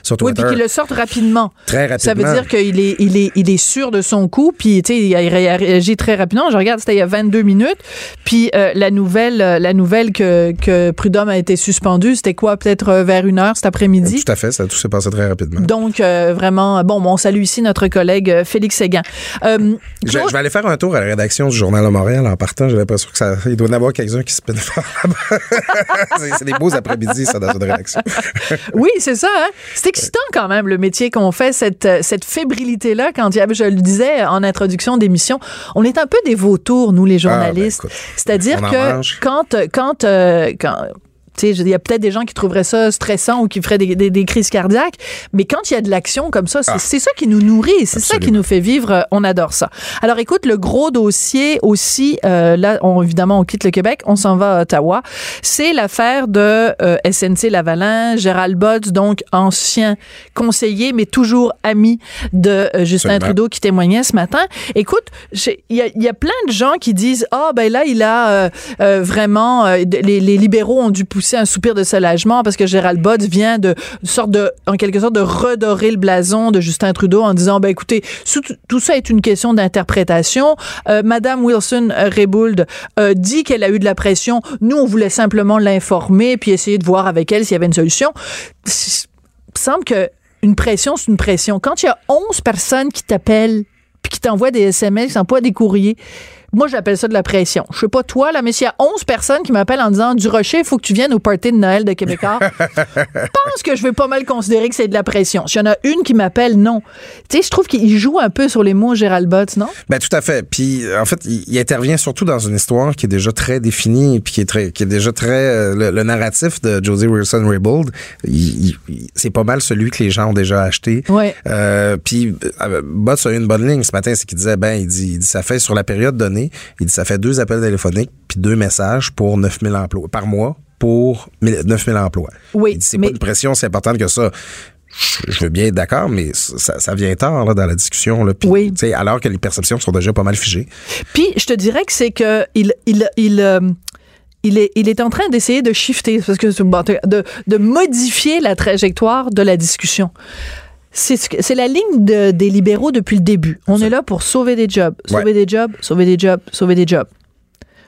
sur Oui, Twitter. puis qu'il le sorte rapidement. Très rapidement. Ça veut dire qu'il est, il est, il est sûr de son coup, puis tu sais, il a il a réagi très rapidement. Je regarde, c'était il y a 22 minutes. Puis euh, la nouvelle, euh, la nouvelle que, que Prudhomme a été suspendu, c'était quoi, peut-être euh, vers une heure cet après-midi? Tout à fait, ça tout s'est passé très rapidement. Donc, euh, vraiment, bon, on salue ici notre collègue Félix Séguin. Je vais aller faire un tour à la rédaction du Journal de Montréal en partant. J'ai l'impression que ça, il doit y en avoir quelques-uns qui se [laughs] c'est, des beaux après-midi, ça, dans une rédaction. [laughs] Oui, c'est ça. Hein? C'est excitant quand même le métier qu'on fait, cette, euh, cette fébrilité-là. Quand je le disais en introduction d'émission, on est un peu des vautours, nous les journalistes. Ah, ben, écoute, C'est-à-dire que mange. quand, quand, euh, quand sais, il y a peut-être des gens qui trouveraient ça stressant ou qui feraient des, des- des crises cardiaques, mais quand il y a de l'action comme ça, c'est Ah. ça qui nous nourrit, c'est ça qui nous fait vivre. euh, On adore ça. Alors, écoute, le gros dossier aussi, euh, là, on, évidemment, on quitte le Québec, on s'en va à Ottawa. C'est l'affaire de euh, SNC Lavalin, Gérald Botts, donc ancien conseiller, mais toujours ami de euh, Justin Absolument. Trudeau qui témoignait ce matin. Écoute, il y y a plein de gens qui disent ah ben là il a vraiment les, les libéraux ont dû pousser un soupir de soulagement parce que Gérald Bott vient de sorte de en quelque sorte de redorer le blason de Justin Trudeau en disant ben écoutez tout ça est une question d'interprétation. Euh, Madame Wilson Raybould euh, dit qu'elle a eu de la pression. Nous on voulait simplement l'informer puis essayer de voir avec elle s'il y avait une solution. Il semble que une pression, c'est une pression. Quand il y a 11 personnes qui t'appellent puis qui t'envoient des SMS, qui t'envoient des courriers, Moi, j'appelle ça de la pression. Je sais pas toi, là, mais s'il y a 11 personnes qui m'appellent en disant Du Rocher, il faut que tu viennes au party de Noël de Québécois, [laughs] je pense que je vais pas mal considérer que c'est de la pression. S'il y en a une qui m'appelle, non. Tu sais, je trouve qu'il joue un peu sur les mots Gérald Botts, non? Ben tout à fait. Puis en fait, il, il intervient surtout dans une histoire qui est déjà très définie, puis qui est très, qui est déjà très euh, le, le narratif de Josie Wilson Raybould. c'est pas mal celui que les gens ont déjà acheté. Ouais. Euh, puis euh, Botts a eu une bonne ligne ce matin, c'est qu'il disait ben il dit, il dit ça fait sur la période donnée, il dit ça fait deux appels téléphoniques puis deux messages pour 9000 emplois par mois pour 9000 emplois. Oui, Il dit c'est mais- pas une pression si importante que ça. Je veux bien être d'accord, mais ça, ça vient tard là, dans la discussion. Là, Puis, Oui. alors que les perceptions sont déjà pas mal figées. Puis, je te dirais que c'est que il, il, il, euh, il est, il est en train d'essayer de shifter, parce que bon, de, de modifier la trajectoire de la discussion. C'est la ligne de- des libéraux depuis le début. On est là pour sauver des jobs, sauver Ouais. des jobs, sauver des jobs, sauver des jobs.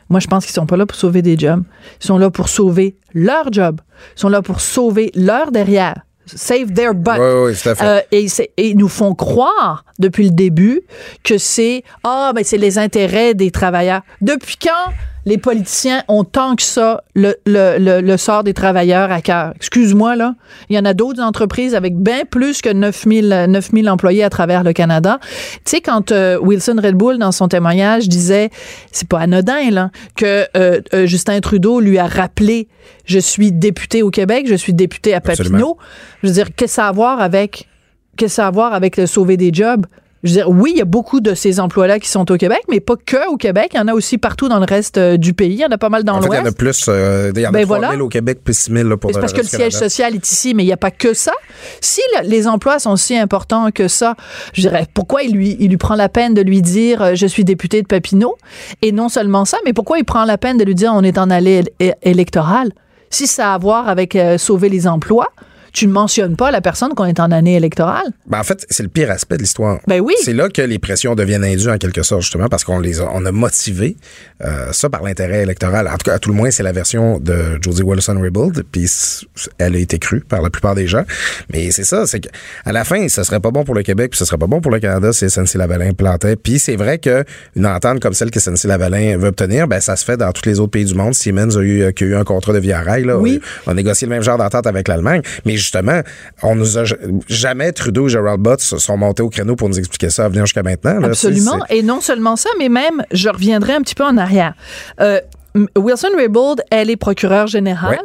Moi, je pense qu'ils sont pas là pour sauver des jobs. Ils sont là pour sauver leur job. Ils sont là pour sauver leur derrière. Save their butt. Oui, oui, fait. Euh, et, et ils nous font croire depuis le début que c'est ah ben c'est les intérêts des travailleurs. Depuis quand les politiciens ont tant que ça le, le, le, le sort des travailleurs à cœur Excuse-moi là, il y en a d'autres entreprises avec bien plus que 9000 9000 employés à travers le Canada. Tu sais quand euh, Wilson Red Bull dans son témoignage disait c'est pas anodin là que euh, euh, Justin Trudeau lui a rappelé je suis député au Québec, je suis député à Absolument. Papineau. Je veux dire qu'est-ce à voir avec qu'est-ce à voir avec le sauver des jobs? Je veux dire, oui, il y a beaucoup de ces emplois-là qui sont au Québec, mais pas que au Québec. Il y en a aussi partout dans le reste euh, du pays. Il y en a pas mal dans en fait, il y en a l'Ouest. plus. euh, il y en a Ben 3 voilà. 000 au Québec, puis 6 000 là, pour parce que le siège Canada. social est ici, mais il n'y a pas que ça. Si le- les emplois sont si importants que ça, je dirais, pourquoi il lui, il lui prend la peine de lui dire euh, je suis député de Papineau? Et non seulement ça, mais pourquoi il prend la peine de lui dire on est en allée électorale? Si ça a à voir avec euh, sauver les emplois, tu ne mentionnes pas la personne qu'on est en année électorale? Ben, en fait, c'est le pire aspect de l'histoire. Ben oui. C'est là que les pressions deviennent indues en quelque sorte, justement, parce qu'on les a, on a motivé euh, ça par l'intérêt électoral. En tout cas, à tout le moins, c'est la version de Josie Wilson Raybould, puis elle a été crue par la plupart des gens. Mais c'est ça, c'est qu'à la fin, ce serait pas bon pour le Québec, puis ce serait pas bon pour le Canada si SNC-Lavalin plantait. Puis c'est vrai que une entente comme celle que SNC-Lavalin veut obtenir, ben ça se fait dans tous les autres pays du monde. Siemens a eu, qui a eu un contrat de via rail, là, Oui. on a négocié le même genre d'entente avec l'Allemagne. Mais justement, on nous a jamais Trudeau et Gerald Butts sont montés au créneau pour nous expliquer ça à venir jusqu'à maintenant. là. Absolument. Et non seulement ça, mais même, je reviendrai un petit peu en arrière. Euh, Wilson Raybould, elle est procureure générale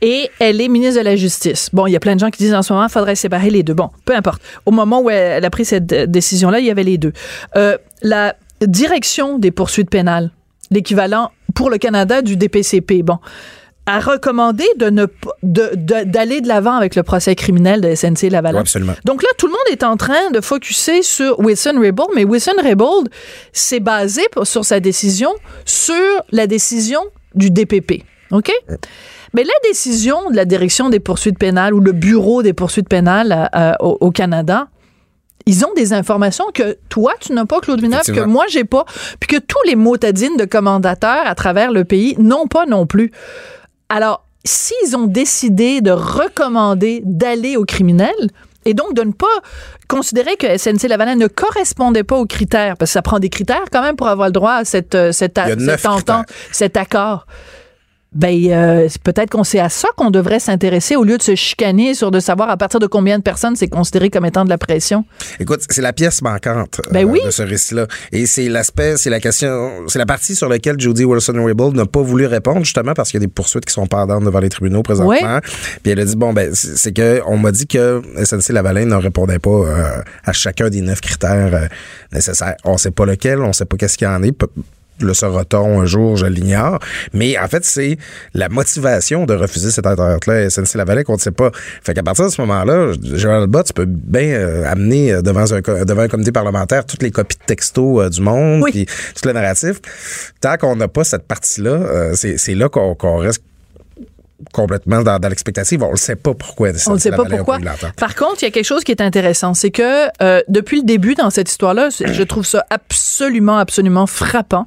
et elle est ministre de la Justice. Bon, il y a plein de gens qui disent en ce moment, il faudrait séparer les deux. Bon, peu importe. Au moment où elle, elle a pris cette euh, décision-là, il y avait les deux. Euh, la direction des poursuites pénales, l'équivalent pour le Canada du DPCP, bon, a recommandé de ne p- de- de- d'aller de l'avant avec le procès criminel de SNC Lavalin. Oui, absolument. Donc là, tout le monde est en train de focuser sur Wilson Raybould, mais Wilson Raybould s'est basé pour- sur sa décision sur la décision du DPP. OK? Mais la décision de la direction des poursuites pénales ou le bureau des poursuites pénales euh, au, au Canada, ils ont des informations que toi, tu n'as pas, Claude Villeneuve, que moi, j'ai pas, puis que tous les motadines de commandateurs à travers le pays n'ont pas non plus. Alors, s'ils ont décidé de recommander d'aller aux criminels, et donc de ne pas considérer que SNC Lavalin ne correspondait pas aux critères, parce que ça prend des critères quand même pour avoir le droit à cette, euh, cette, cette entente, cet accord. Ben, euh, peut-être qu'on c'est à ça qu'on devrait s'intéresser au lieu de se chicaner sur de savoir à partir de combien de personnes c'est considéré comme étant de la pression. Écoute, c'est la pièce manquante euh, Ben oui. de ce récit-là. Et c'est l'aspect, c'est la question, c'est la partie sur laquelle Jody Wilson-Raybould n'a pas voulu répondre, justement parce qu'il y a des poursuites qui sont pendantes devant les tribunaux présentement. Puis elle a dit, bon, ben, c'est que on m'a dit que SNC-Lavalin ne répondait pas euh, à chacun des neuf critères euh, nécessaires. On sait pas lequel, on sait pas qu'est-ce qu'il y en est. Le saura-t-on un jour, je l'ignore. Mais en fait, c'est la motivation de refuser cette entente-là SNC Lavalin qu'on ne sait pas. Fait qu'à partir de ce moment-là, Gérald Bott peut bien euh, amener euh, devant un, co- devant un comité parlementaire toutes les copies de textos euh, du monde, Oui. puis tout le narratif. Tant qu'on n'a pas cette partie-là, euh, c'est c'est là qu'on qu'on reste complètement dans, dans l'expectative. On ne sait pas pourquoi. On ne sait pas pourquoi. Par contre, il y a quelque chose qui est intéressant, c'est que euh, depuis le début dans cette histoire-là, je trouve ça absolument, absolument frappant.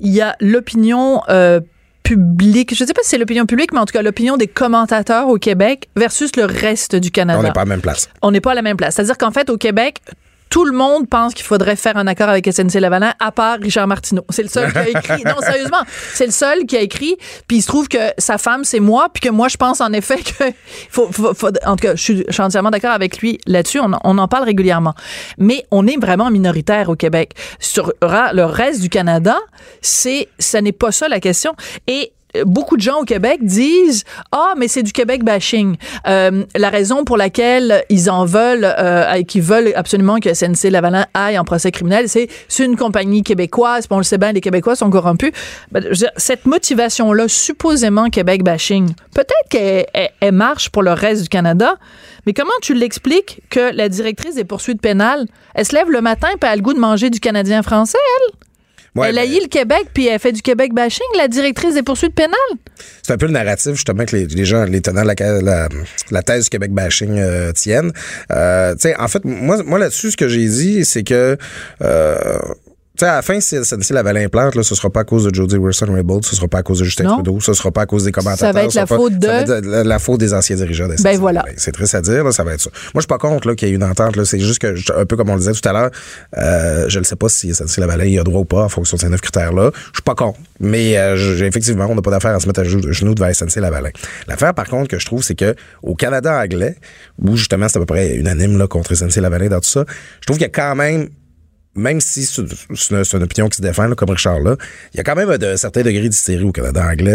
Il y a l'opinion euh, publique, je ne sais pas si c'est l'opinion publique, mais en tout cas l'opinion des commentateurs au Québec versus le reste du Canada. On n'est pas à la même place. On n'est pas à la même place. C'est-à-dire qu'en fait, au Québec, tout le monde pense qu'il faudrait faire un accord avec SNC Lavalin, à part Richard Martineau. C'est le seul qui a écrit. Non, [laughs] sérieusement, c'est le seul qui a écrit. Puis il se trouve que sa femme, c'est moi, puis que moi, je pense en effet que [laughs] faut, faut, faut- en tout cas, je suis, je suis entièrement d'accord avec lui là-dessus. On, en- on en parle régulièrement. Mais on est vraiment minoritaire au Québec. Sur le reste du Canada, c'est, ça n'est pas ça la question. Et beaucoup de gens au Québec disent ah mais c'est du Québec bashing. Euh, la raison pour laquelle ils en veulent euh, et qu'ils veulent absolument que SNC Lavalin aille en procès criminel c'est c'est une compagnie québécoise on le sait bien les Québécois sont corrompus Ben, cette motivation là supposément Québec bashing peut-être qu'elle elle- elle marche pour le reste du Canada mais comment tu l'expliques que la directrice des poursuites pénales elle se lève le matin puis elle a le goût de manger du Canadien français elle? Ouais, elle ben, haït le Québec, puis elle fait du Québec bashing, la directrice des poursuites pénales? C'est un peu le narratif, justement, que les, les gens, les tenants de la, la, la thèse du Québec bashing euh, tiennent. Euh, en fait, moi, moi là-dessus, ce que j'ai dit, c'est que. Tu sais, à la fin, si SNC Lavalin plante, là, ce sera pas à cause de Jody Wilson-Raybould, ce sera pas à cause de Justin Non. Trudeau, ce sera pas à cause des commentateurs. Ça va être la pas- faute de- ça va être la, la faute des anciens dirigeants de SNC Ben voilà. Lavalin. C'est triste à dire, là, ça va être ça. Moi, je suis pas contre là, qu'il y ait une entente. là. C'est juste que, un peu comme on le disait tout à l'heure, euh, je ne sais pas si SNC Lavalin y a droit ou pas en fonction de ces neuf critères-là. Je suis pas contre. Mais euh, effectivement, on n'a pas d'affaire à se mettre à genoux devant SNC Lavalin. L'affaire, par contre, que je trouve, c'est que au Canada anglais, où justement c'est à peu près unanime là, contre SNC Lavalin dans tout ça, je trouve qu'il y a quand même même si c'est une, opinion qui se défend, là, comme Richard, là, il y a quand même un, certain degré d'hystérie au Canada anglais.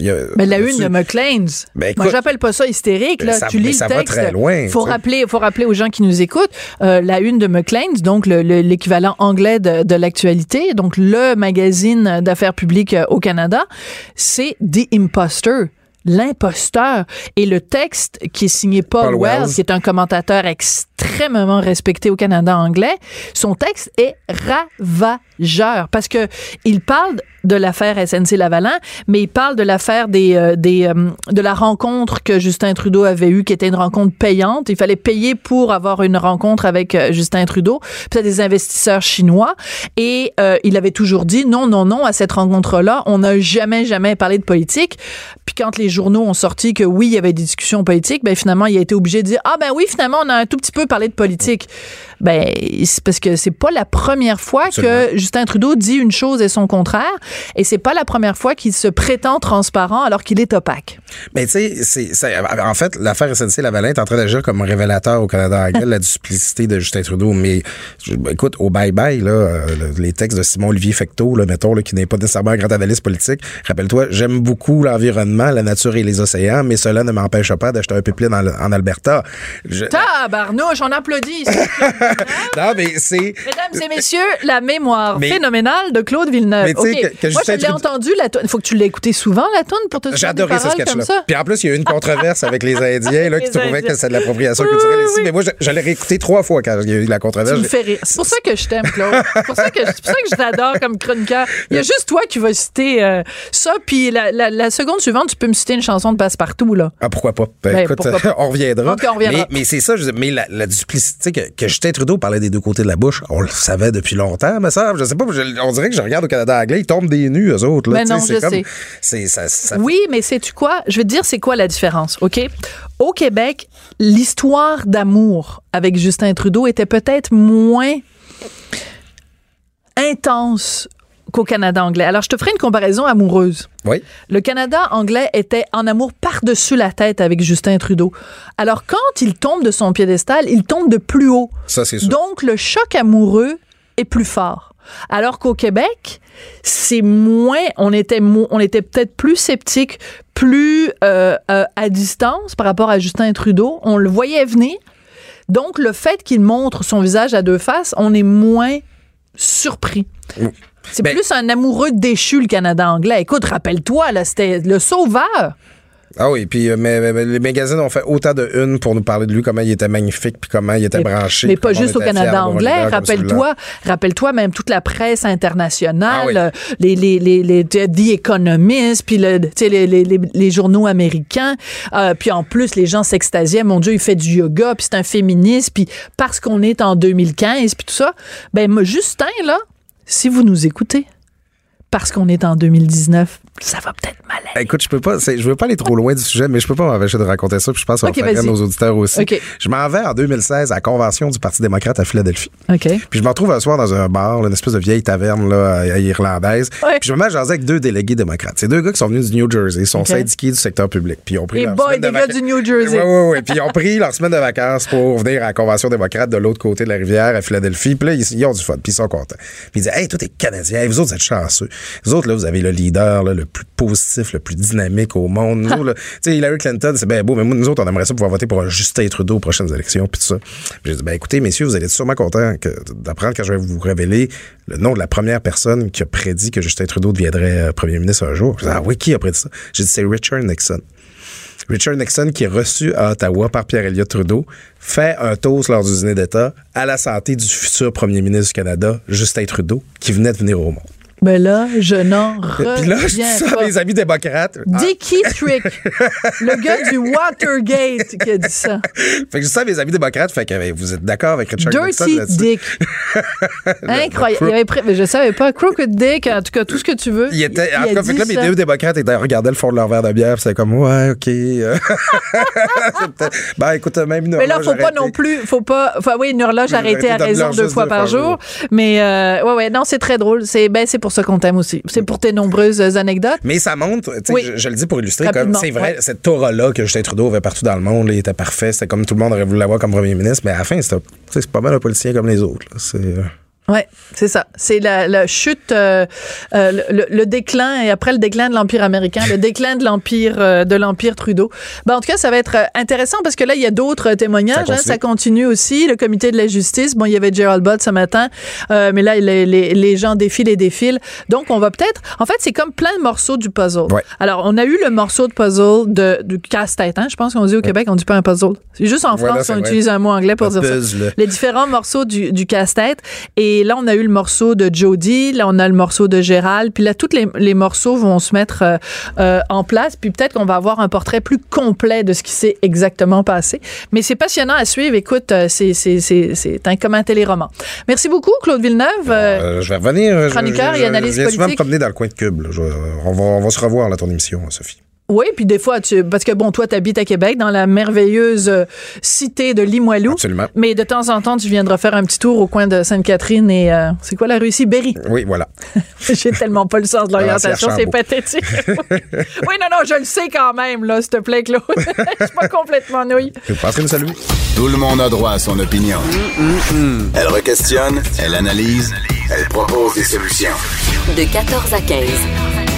y a- Mais la une de McLean's. Ben, Moi, écoute, j'appelle pas ça hystérique. Là. ben, ça- tu lis ça le va texte. très loin, Faut rappeler, faut rappeler aux gens qui nous écoutent euh, la une de McLean's, donc le- le- l'équivalent anglais de, de l'actualité, donc le magazine d'affaires publiques euh, au Canada, c'est The Imposter. L'imposteur. Et le texte qui est signé Paul, Paul Wells, Wells. qui est un commentateur extrêmement respecté au Canada anglais, son texte est ravageur parce que il parle de l'affaire SNC Lavalin, mais il parle de l'affaire des, euh, des euh, de la rencontre que Justin Trudeau avait eue, qui était une rencontre payante. Il fallait payer pour avoir une rencontre avec euh, Justin Trudeau, puis des investisseurs chinois. Et il avait toujours dit non, non, non à cette rencontre-là. On n'a jamais, jamais parlé de politique. Puis quand les journaux ont sorti que oui, il y avait des discussions politiques, ben finalement, il a été obligé de dire ah ben oui, finalement, on a un tout petit peu parlé de politique. Ben c'est parce que c'est pas la première fois Absolument. que Justin Trudeau dit une chose et son contraire, et c'est pas la première fois qu'il se prétend transparent alors qu'il est opaque. Mais tu sais, en fait, l'affaire SNC Lavalin est en train d'agir comme révélateur au Canada anglais la duplicité de Justin Trudeau. Mais je- écoute, au bye-bye, là, euh, le- les textes de Simon-Olivier Fecteau, là, mettons, là, qui n'est pas nécessairement un grand analyste politique, rappelle-toi, j'aime beaucoup l'environnement, la nature et les océans, mais cela ne m'empêche pas d'acheter un pipeline en, en Alberta. Je- Tabarnouche, on applaudit [laughs] ici. non, mais c'est... Mesdames et messieurs, la mémoire Mais- phénoménale de Claude Villeneuve. Mais tu sais OK. que- que Moi, je l'ai entendu, la. Il faut que tu l'aies écouté souvent, la toune, pour te des adoré ce sketch-là. Puis en plus, il y a eu une [laughs] controverse avec les Indiens là, qui trouvaient que c'est de l'appropriation culturelle ici. Mais moi, je, je l'ai réécouté trois fois quand il y a eu la Tu controverse. me fais rire. C'est pour ça que je t'aime, Claude. C'est pour ça que, je t'adore comme chroniqueur. Il y a [laughs] juste toi qui vas citer euh, ça, puis la, seconde suivante, tu peux me citer une chanson de Passe-Partout, là. Ah, pourquoi pas? Ben, Ben, écoute, on reviendra. Mais, c'est ça, dire, mais la, duplicité que, que Justin Trudeau parlait des deux côtés de la bouche, on le savait depuis longtemps, mais ça, je sais pas, je- on dirait que je regarde au Canada anglais, ils tombent des nus, eux autres. Là, sais, non, je comme- sais. C'est, ça, ça- Oui, mais sais-tu quoi? Je vais te dire c'est quoi la différence, OK? Au Québec, l'histoire d'amour avec Justin Trudeau était peut-être moins intense qu'au Canada anglais. Alors, je te ferai une comparaison amoureuse. Oui. Le Canada anglais était en amour par-dessus la tête avec Justin Trudeau. Alors, quand il tombe de son piédestal, il tombe de plus haut. Ça, c'est sûr. Donc, le choc amoureux est plus fort. Alors qu'au Québec, c'est moins, on était, on était peut-être plus sceptique, plus euh, euh, à distance par rapport à Justin Trudeau. On le voyait venir. Donc, le fait qu'il montre son visage à deux faces, on est moins surpris. C'est Ben- plus un amoureux déchu, le Canada anglais. Écoute, rappelle-toi, là, c'était le sauveur. Ah oui, puis euh, mais, les magazines ont fait autant de une pour nous parler de lui, comment il était magnifique, puis comment il était branché. Mais pas juste au Canada anglais. Rappelle-toi, rappelle-toi même toute la presse internationale, Ah oui. euh, les, les, les, les The Economist, puis le, les, les, les, les journaux américains. Euh, puis en plus, les gens s'extasiaient. Mon Dieu, il fait du yoga, puis c'est un féministe, puis parce qu'on est en 2015, puis tout ça. Ben, Justin, là, si vous nous écoutez, parce qu'on est en 2019, ça va peut-être mal aller. Écoute, je peux pas, je veux pas aller trop loin du sujet, mais je peux pas m'empêcher de raconter ça, puis je pense que ça va faire nos auditeurs aussi. Je m'en vais en 2016 à la convention du Parti démocrate à Philadelphie. Puis je me retrouve un soir dans un bar, là, une espèce de vieille taverne là, à irlandaise. Ouais. Puis je me mets à jaser avec deux délégués démocrates. C'est deux gars qui sont venus du New Jersey, ils sont syndiqués du secteur public. Puis ils ont pris Et leur boy, semaine de des gars du New Jersey. Ouais, ouais, ouais. Puis ils ont pris leur semaine de vacances pour venir à la convention démocrate de l'autre côté de la rivière à Philadelphie. Puis là, ils, ils ont du fun, puis ils sont contents. Puis ils disent Hey, toi, t'es Canadien, vous autres, vous êtes chanceux. Vous autres, là, vous avez le leader là, le plus positif, le plus dynamique au monde. Nous, là, Hillary Clinton, c'est bien beau, mais nous autres, on aimerait ça pouvoir voter pour Justin Trudeau aux prochaines élections, puis tout ça. J'ai dit Ben écoutez, messieurs, vous allez être sûrement contents d'apprendre quand je vais vous révéler le nom de la première personne qui a prédit que Justin Trudeau deviendrait euh, premier ministre un jour. Je dis, ah oui, qui a prédit ça? J'ai dit, c'est Richard Nixon. Richard Nixon, qui est reçu à Ottawa par Pierre-Éliott Trudeau, fait un toast lors du dîner d'État à la santé du futur premier ministre du Canada, Justin Trudeau, qui venait de venir au monde. Ben là, je n'en Puis là, je dis reviens ça à mes amis démocrates. Ah, Dickie [laughs] Trick, le gars du Watergate qui a dit ça. fait que je dis ça à mes amis démocrates, fait que eh, vous êtes d'accord avec Richard Dirty? Dick. [laughs] Incroyable. Il avait mais je savais pas. Crooked Dick, en tout cas, tout ce que tu veux. Il était, en a tout cas, fait que là, mes deux démocrates étaient, regardaient le fond de leur verre de bière, c'était comme, ouais, OK. [laughs] C'est ben, écoute, même une Mais là, horloge faut pas non plus, faut pas, enfin oui, une horloge arrêtée à raison deux fois par jour. Mais euh, ouais, ouais, non, c'est très drôle. C'est ben, c'est pour ça qu'on t'aime aussi. C'est pour tes nombreuses anecdotes. Mais ça montre, Oui. je, je le dis pour illustrer, comme c'est vrai, ouais. cette aura-là que Justin Trudeau avait partout dans le monde, il était parfait, c'était comme tout le monde aurait voulu l'avoir comme premier ministre, mais à la fin, c'est pas mal un politicien comme les autres. C'est, Ouais, c'est ça. C'est la, la chute, euh, euh, le, le déclin et après le déclin de l'empire américain, le déclin de l'empire euh, de l'empire Trudeau. Ben, en tout cas, ça va être intéressant parce que là, il y a d'autres témoignages. Ça hein, continue. ça continue aussi. Le comité de la justice. Bon, il y avait Gerald Bott ce matin, mais là, les, les, les gens défilent et défilent. Donc, on va peut-être. En fait, c'est comme plein de morceaux du puzzle. Ouais. Alors, on a eu le morceau de puzzle de, du casse-tête. Hein? Je pense qu'on dit au Québec, on dit pas un puzzle. C'est juste en Voilà, France vrai. utilise un mot anglais pour dire ça puzzle. les différents morceaux du, du casse-tête. Et là, on a eu le morceau de Jody, là, on a le morceau de Gérald. Puis là, tous les, les morceaux vont se mettre euh, euh, en place. Puis peut-être qu'on va avoir un portrait plus complet de ce qui s'est exactement passé. Mais c'est passionnant à suivre. Écoute, euh, c'est, c'est, c'est, c'est un, comme un téléroman. Merci beaucoup, Claude Villeneuve. Euh, je vais revenir. je- Chroniqueur je, et analyste Je viens souvent me promener dans le coin de Cube. là. On, va, on va se revoir à ton émission, Sophie. Oui, puis des fois, tu, parce que bon, toi, tu habites à Québec, dans la merveilleuse euh, cité de Limoilou. Absolument. Mais de temps en temps, tu viendras faire un petit tour au coin de Sainte-Catherine et euh, c'est quoi la rue ici? Berry. Oui, voilà. [laughs] J'ai tellement pas le sens de l'orientation, Ah, c'est pathétique. [laughs] oui, non, non, je le sais quand même, là, s'il te plaît, Claude. [laughs] Je suis pas complètement nouille. Je vous une saluer. Tout le monde a droit à son opinion. Elle requestionne, elle analyse, elle propose des solutions. De 14 à 15.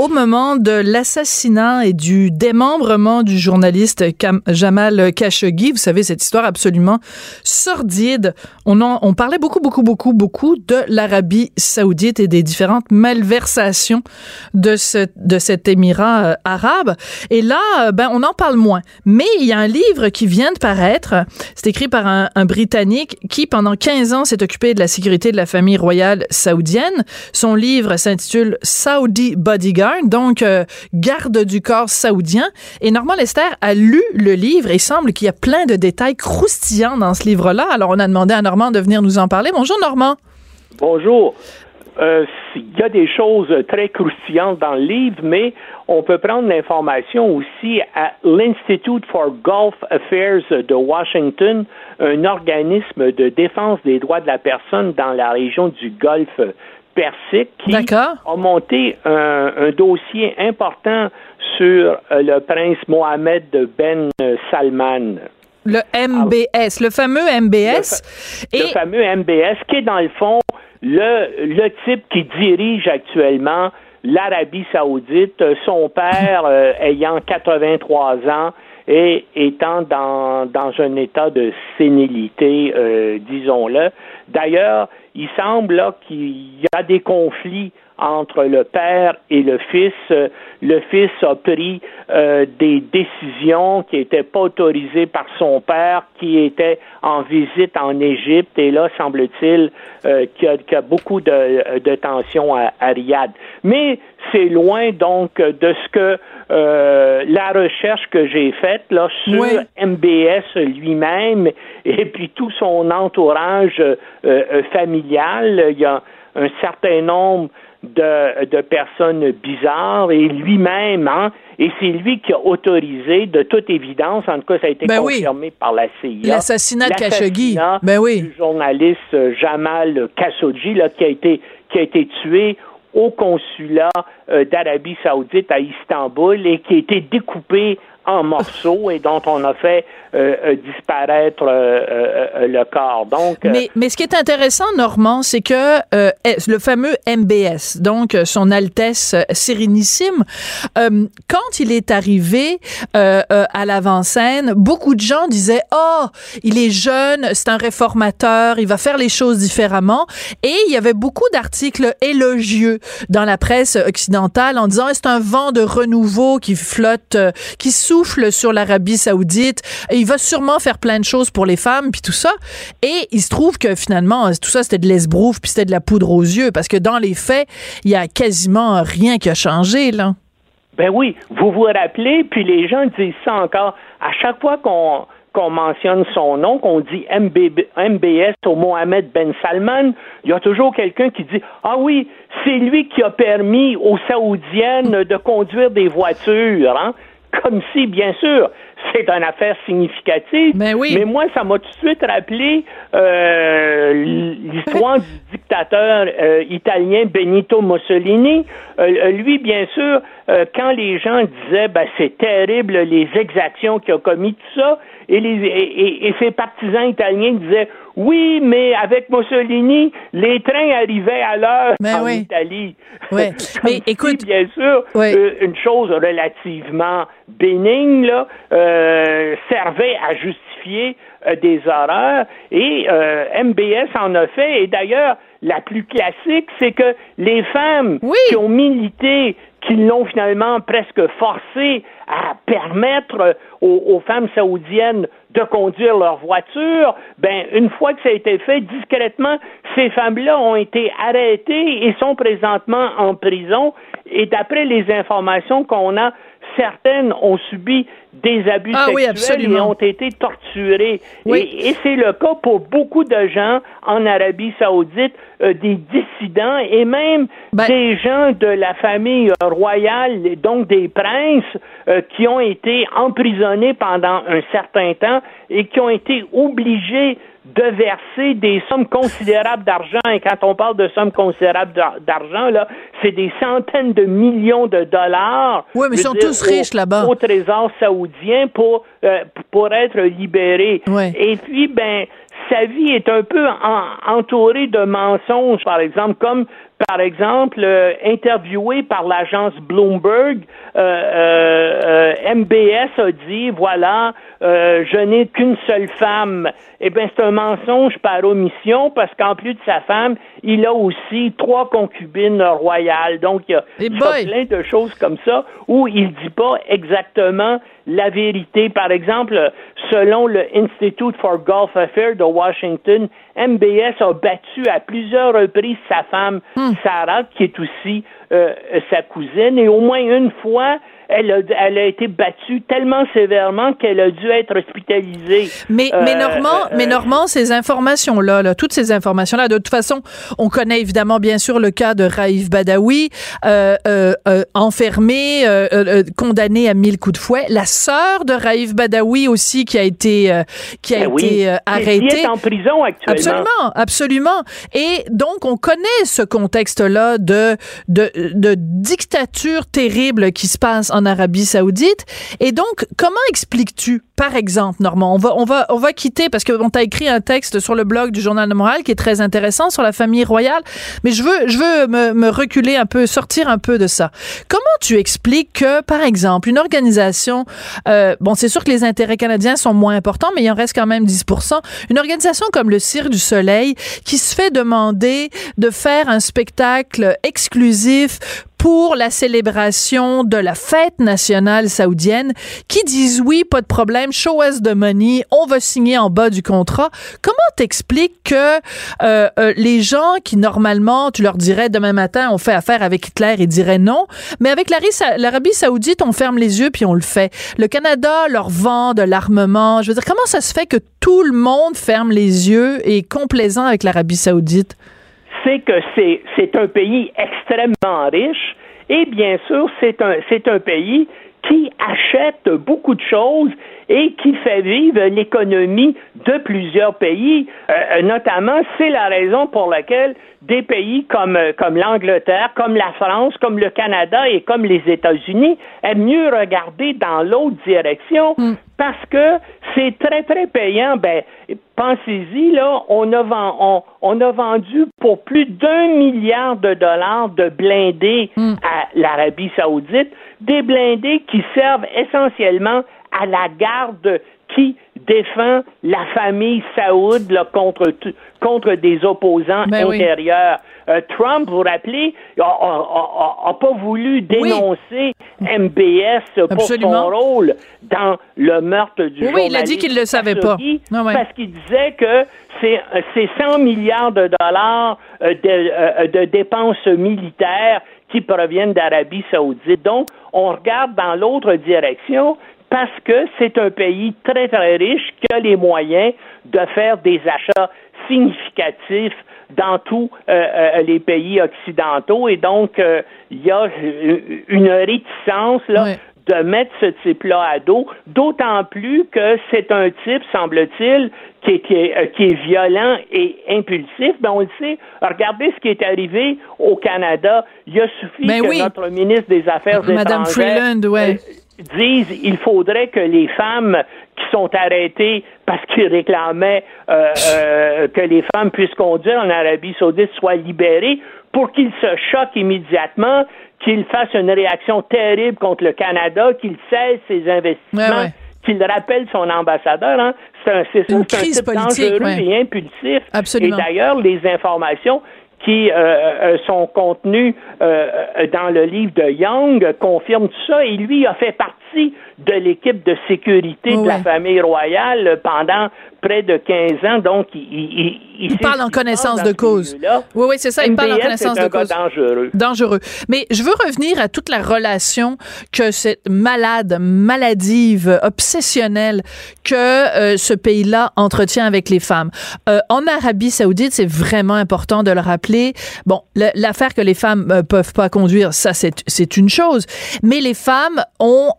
Au moment de l'assassinat et du démembrement du journaliste Jamal Khashoggi, vous savez, cette histoire absolument sordide, on, en- parlait beaucoup, beaucoup, beaucoup, beaucoup de l'Arabie saoudite et des différentes malversations de, ce, de cet émirat euh, arabe. Et là, euh, ben, on en parle moins. Mais il y a un livre qui vient de paraître. C'est écrit par un Britannique qui, pendant 15 ans, s'est occupé de la sécurité de la famille royale saoudienne. Son livre s'intitule Saudi Bodyguard, donc euh, garde du corps saoudien. Et Normand Lester a lu le livre et semble qu'il y a plein de détails croustillants dans ce livre-là. Alors, on a demandé à Normand de venir nous en parler. Bonjour, Normand. Bonjour. Euh, Il y a des choses très croustillantes dans le livre, mais on peut prendre l'information aussi à l'Institute for Gulf Affairs de Washington, un organisme de défense des droits de la personne dans la région du Golfe Qui a monté un, un dossier important sur euh, le prince Mohamed Ben Salman. Le MBS, le fameux MBS. le et fameux MBS, qui est dans le fond le, le type qui dirige actuellement l'Arabie saoudite, son père euh, ayant 83 ans et étant dans, dans un état de sénilité, euh, disons-le. D'ailleurs, il semble qu'il y a des conflits entre le père et le fils. Le fils a pris euh, des décisions qui n'étaient pas autorisées par son père, qui était en visite en Égypte, et là, semble-t-il, euh, qu'il y, a beaucoup de, de tensions à, Riyad. Mais c'est loin donc de ce que euh, la recherche que j'ai faite là sur MBS lui-même [laughs] et puis tout son entourage familial. Il y a un certain nombre de, de personnes bizarres et lui-même, hein, et c'est lui qui a autorisé, de toute évidence, en tout cas, ça a été ben confirmé par la CIA. L'assassinat de Khashoggi. Ben oui. Du journaliste Jamal Khashoggi, là, qui a été, qui a été tué au consulat euh, d'Arabie Saoudite à Istanbul et qui a été découpé en morceaux et dont on a fait euh, euh, disparaître euh, le corps. Donc, mais, mais ce qui est intéressant, Normand, c'est que le fameux MBS, donc son Altesse Sérénissime, quand il est arrivé à l'avant-scène, beaucoup de gens disaient oh il est jeune, c'est un réformateur, il va faire les choses différemment, et il y avait beaucoup d'articles élogieux dans la presse occidentale en disant c'est un vent de renouveau qui flotte, qui souffle sur l'Arabie Saoudite il va sûrement faire plein de choses pour les femmes, puis tout ça. Et il se trouve que finalement, tout ça, c'était de l'esbrouf, puis c'était de la poudre aux yeux, parce que dans les faits, il y a quasiment rien qui a changé, là. Ben oui, vous vous rappelez, puis les gens disent ça encore. À chaque fois qu'on qu'on mentionne son nom, qu'on dit MBS au Mohamed Ben Salman, il y a toujours quelqu'un qui dit Ah oui, c'est lui qui a permis aux Saoudiennes de conduire des voitures. Hein? Comme si, bien sûr, c'est une affaire significative. Mais, oui. mais moi, ça m'a tout de suite rappelé euh, l'histoire du dictateur euh, italien Benito Mussolini. Euh, lui, bien sûr, quand les gens disaient ben, c'est terrible les exactions qu'il a commis, tout ça, et, les, et, ses partisans italiens disaient oui, mais avec Mussolini, les trains arrivaient à l'heure en Italie. [laughs] Mais écoute, bien sûr, une chose relativement bénigne là, euh, servait à justifier euh, des horreurs. Et euh, MBS en a fait. Et d'ailleurs, la plus classique, c'est que les femmes qui ont milité, qui l'ont finalement presque forcé à permettre aux, femmes saoudiennes de conduire leur voiture, ben une fois que ça a été fait discrètement, ces femmes-là ont été arrêtées et sont présentement en prison. Et d'après les informations qu'on a, certaines ont subi des abus ah sexuels et ont été torturées. Et, c'est le cas pour beaucoup de gens en Arabie saoudite, euh, des dissidents et même ben des gens de la famille royale, donc des princes, euh, qui ont été emprisonnés pendant un certain temps et qui ont été obligés de verser des sommes considérables d'argent. Et quand on parle de sommes considérables d'argent, là, c'est des centaines de millions de dollars. Oui, mais ils sont tous riches là-bas. Au trésor saoudien pour, euh, pour être libérés. Et puis, ben, sa vie est un peu entourée de mensonges, par exemple, comme par exemple, euh, interviewé par l'agence Bloomberg, euh, euh, MBS a dit, voilà, je n'ai qu'une seule femme. Eh bien, c'est un mensonge par omission parce qu'en plus de sa femme, il a aussi trois concubines royales. Donc, il y a, plein de choses comme ça où il dit pas exactement la vérité. Par exemple, selon le Institute for Gulf Affairs de Washington, MBS a battu à plusieurs reprises sa femme, hmm. Sarah, qui est aussi euh, sa cousine, et au moins une fois, elle a, elle a été battue tellement sévèrement qu'elle a dû être hospitalisée. Mais, mais euh, Normand, euh, mais Normand, ces informations-là, là, toutes ces informations-là, de toute façon, on connaît évidemment bien sûr le cas de Raif Badawi, euh, euh, euh enfermé, condamné à mille coups de fouet. La sœur de Raif Badawi aussi qui a été, qui a ben été arrêtée. Qui est en prison actuellement. Absolument, absolument. Et donc, on connaît ce contexte-là de, de, de dictature terrible qui se passe en Arabie Saoudite. Et donc, comment expliques-tu, par exemple, Normand, on va, on va, on va quitter parce qu'on t'a écrit un texte sur le blog du Journal de Montréal qui est très intéressant sur la famille royale, mais je veux, je veux me, me reculer un peu, sortir un peu de ça. Comment tu expliques que, par exemple, une organisation, euh, bon, c'est sûr que les intérêts canadiens sont moins importants, mais il en reste quand même 10% Une organisation comme le Cirque du Soleil qui se fait demander de faire un spectacle exclusif pour la célébration de la fête nationale saoudienne qui disent oui, pas de problème, show us the money, on va signer en bas du contrat. Comment t'expliques que euh, euh, les gens qui normalement, tu leur dirais demain matin, on fait affaire avec Hitler, ils diraient non, mais avec l'Arabie saoudite, on ferme les yeux puis on le fait. Le Canada leur vend de l'armement. Je veux dire, comment ça se fait que tout le monde ferme les yeux et est complaisant avec l'Arabie saoudite? C'est que c'est un pays extrêmement riche et bien sûr, c'est un, un pays qui achète beaucoup de choses et qui fait vivre l'économie de plusieurs pays. Euh, notamment, c'est la raison pour laquelle des pays comme, euh, comme l'Angleterre, comme la France, comme le Canada et comme les États-Unis aiment mieux regarder dans l'autre direction mm. parce que c'est très, très payant. Ben, pensez-y, là, on a, on, on a vendu pour plus d'un milliard de dollars de blindés mm. à l'Arabie saoudite, des blindés qui servent essentiellement à la garde qui défend la famille saoud contre, contre des opposants ben intérieurs. Euh, Trump, vous vous rappelez, n'a pas voulu dénoncer MBS pour son rôle dans le meurtre du oui, Oui, il a dit qu'il ne le savait pas. Ah parce qu'il disait que c'est 100 milliards de dollars euh, de, euh, de dépenses militaires qui proviennent d'Arabie saoudite. Donc, on regarde dans l'autre direction, parce que c'est un pays très, très riche qui a les moyens de faire des achats significatifs dans tous euh, euh, les pays occidentaux et donc euh, il y a une réticence là, de mettre ce type-là à dos, d'autant plus que c'est un type, semble-t-il, qui est, qui, est, violent et impulsif. Ben, on le sait. Regardez ce qui est arrivé au Canada. Il a suffi ben que notre ministre des Affaires Madame Freeland, ouais disent il faudrait que les femmes qui sont arrêtées parce qu'ils réclamaient euh, euh, que les femmes puissent conduire en Arabie saoudite soient libérées pour qu'ils se choquent immédiatement, qu'ils fassent une réaction terrible contre le Canada, qu'ils cessent ses investissements. qu'il rappelle son ambassadeur. Hein. C'est un, c'est, un type dangereux et impulsif. Absolument. Et d'ailleurs, les informations qui euh, euh, sont contenus euh, dans le livre de Young confirment ça et lui a fait partie de l'équipe de sécurité de la famille royale pendant près de 15 ans, donc il, il, parle en connaissance de cause. Oui, oui, c'est ça, il parle en connaissance de cause. dangereux. Dangereux. Mais je veux revenir à toute la relation que cette malade, maladive, obsessionnelle que euh, ce pays-là entretient avec les femmes. Euh, en Arabie Saoudite, c'est vraiment important de le rappeler. Bon, l'affaire que les femmes euh, peuvent pas conduire, ça c'est une chose, mais les femmes ont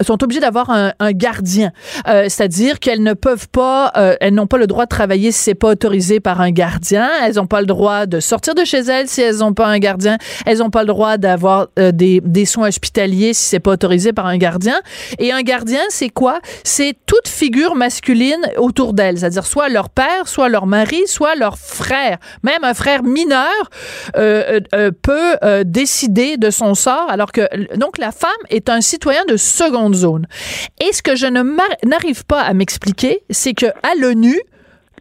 sont obligées d'avoir un, gardien, c'est-à-dire qu'elles ne peuvent pas euh, elles n'ont pas le droit de travailler si c'est pas autorisé par un gardien. Elles n'ont pas le droit de sortir de chez elles si elles n'ont pas un gardien. Elles n'ont pas le droit d'avoir euh, des, soins hospitaliers si c'est pas autorisé par un gardien. Et un gardien, c'est quoi? C'est toute figure masculine autour d'elles, c'est-à-dire soit leur père, soit leur mari, soit leur frère. Même un frère mineur euh, peut décider de son sort, alors que donc la femme est un citoyen de seconde zone. Et ce que je ne n'arrive pas à m'expliquer, c'est que à l'ONU,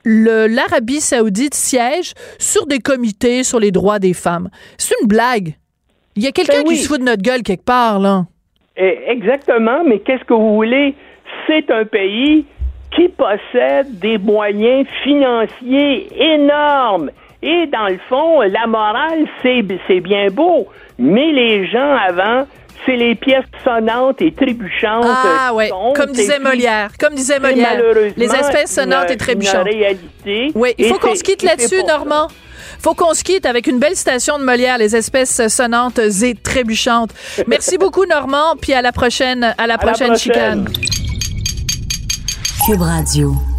l'Arabie saoudite siège sur des comités sur les droits des femmes. C'est une blague. Il y a quelqu'un ben qui se fout de notre gueule quelque part, là. Eh, exactement, mais qu'est-ce que vous voulez? C'est un pays qui possède des moyens financiers énormes. Et dans le fond, la morale, c'est bien beau. Mais les gens avant c'est les pièces sonnantes et trébuchantes. Ah ouais, comme disait Molière, comme disait Molière, les espèces sonnantes et trébuchantes. réalité. Oui, il faut qu'on se quitte là-dessus, Normand. Faut qu'on se quitte avec une belle citation de Molière, les espèces sonnantes et trébuchantes. Merci [laughs] beaucoup, Normand, puis à la prochaine, à la prochaine, à la prochaine. chicane. Cube Radio.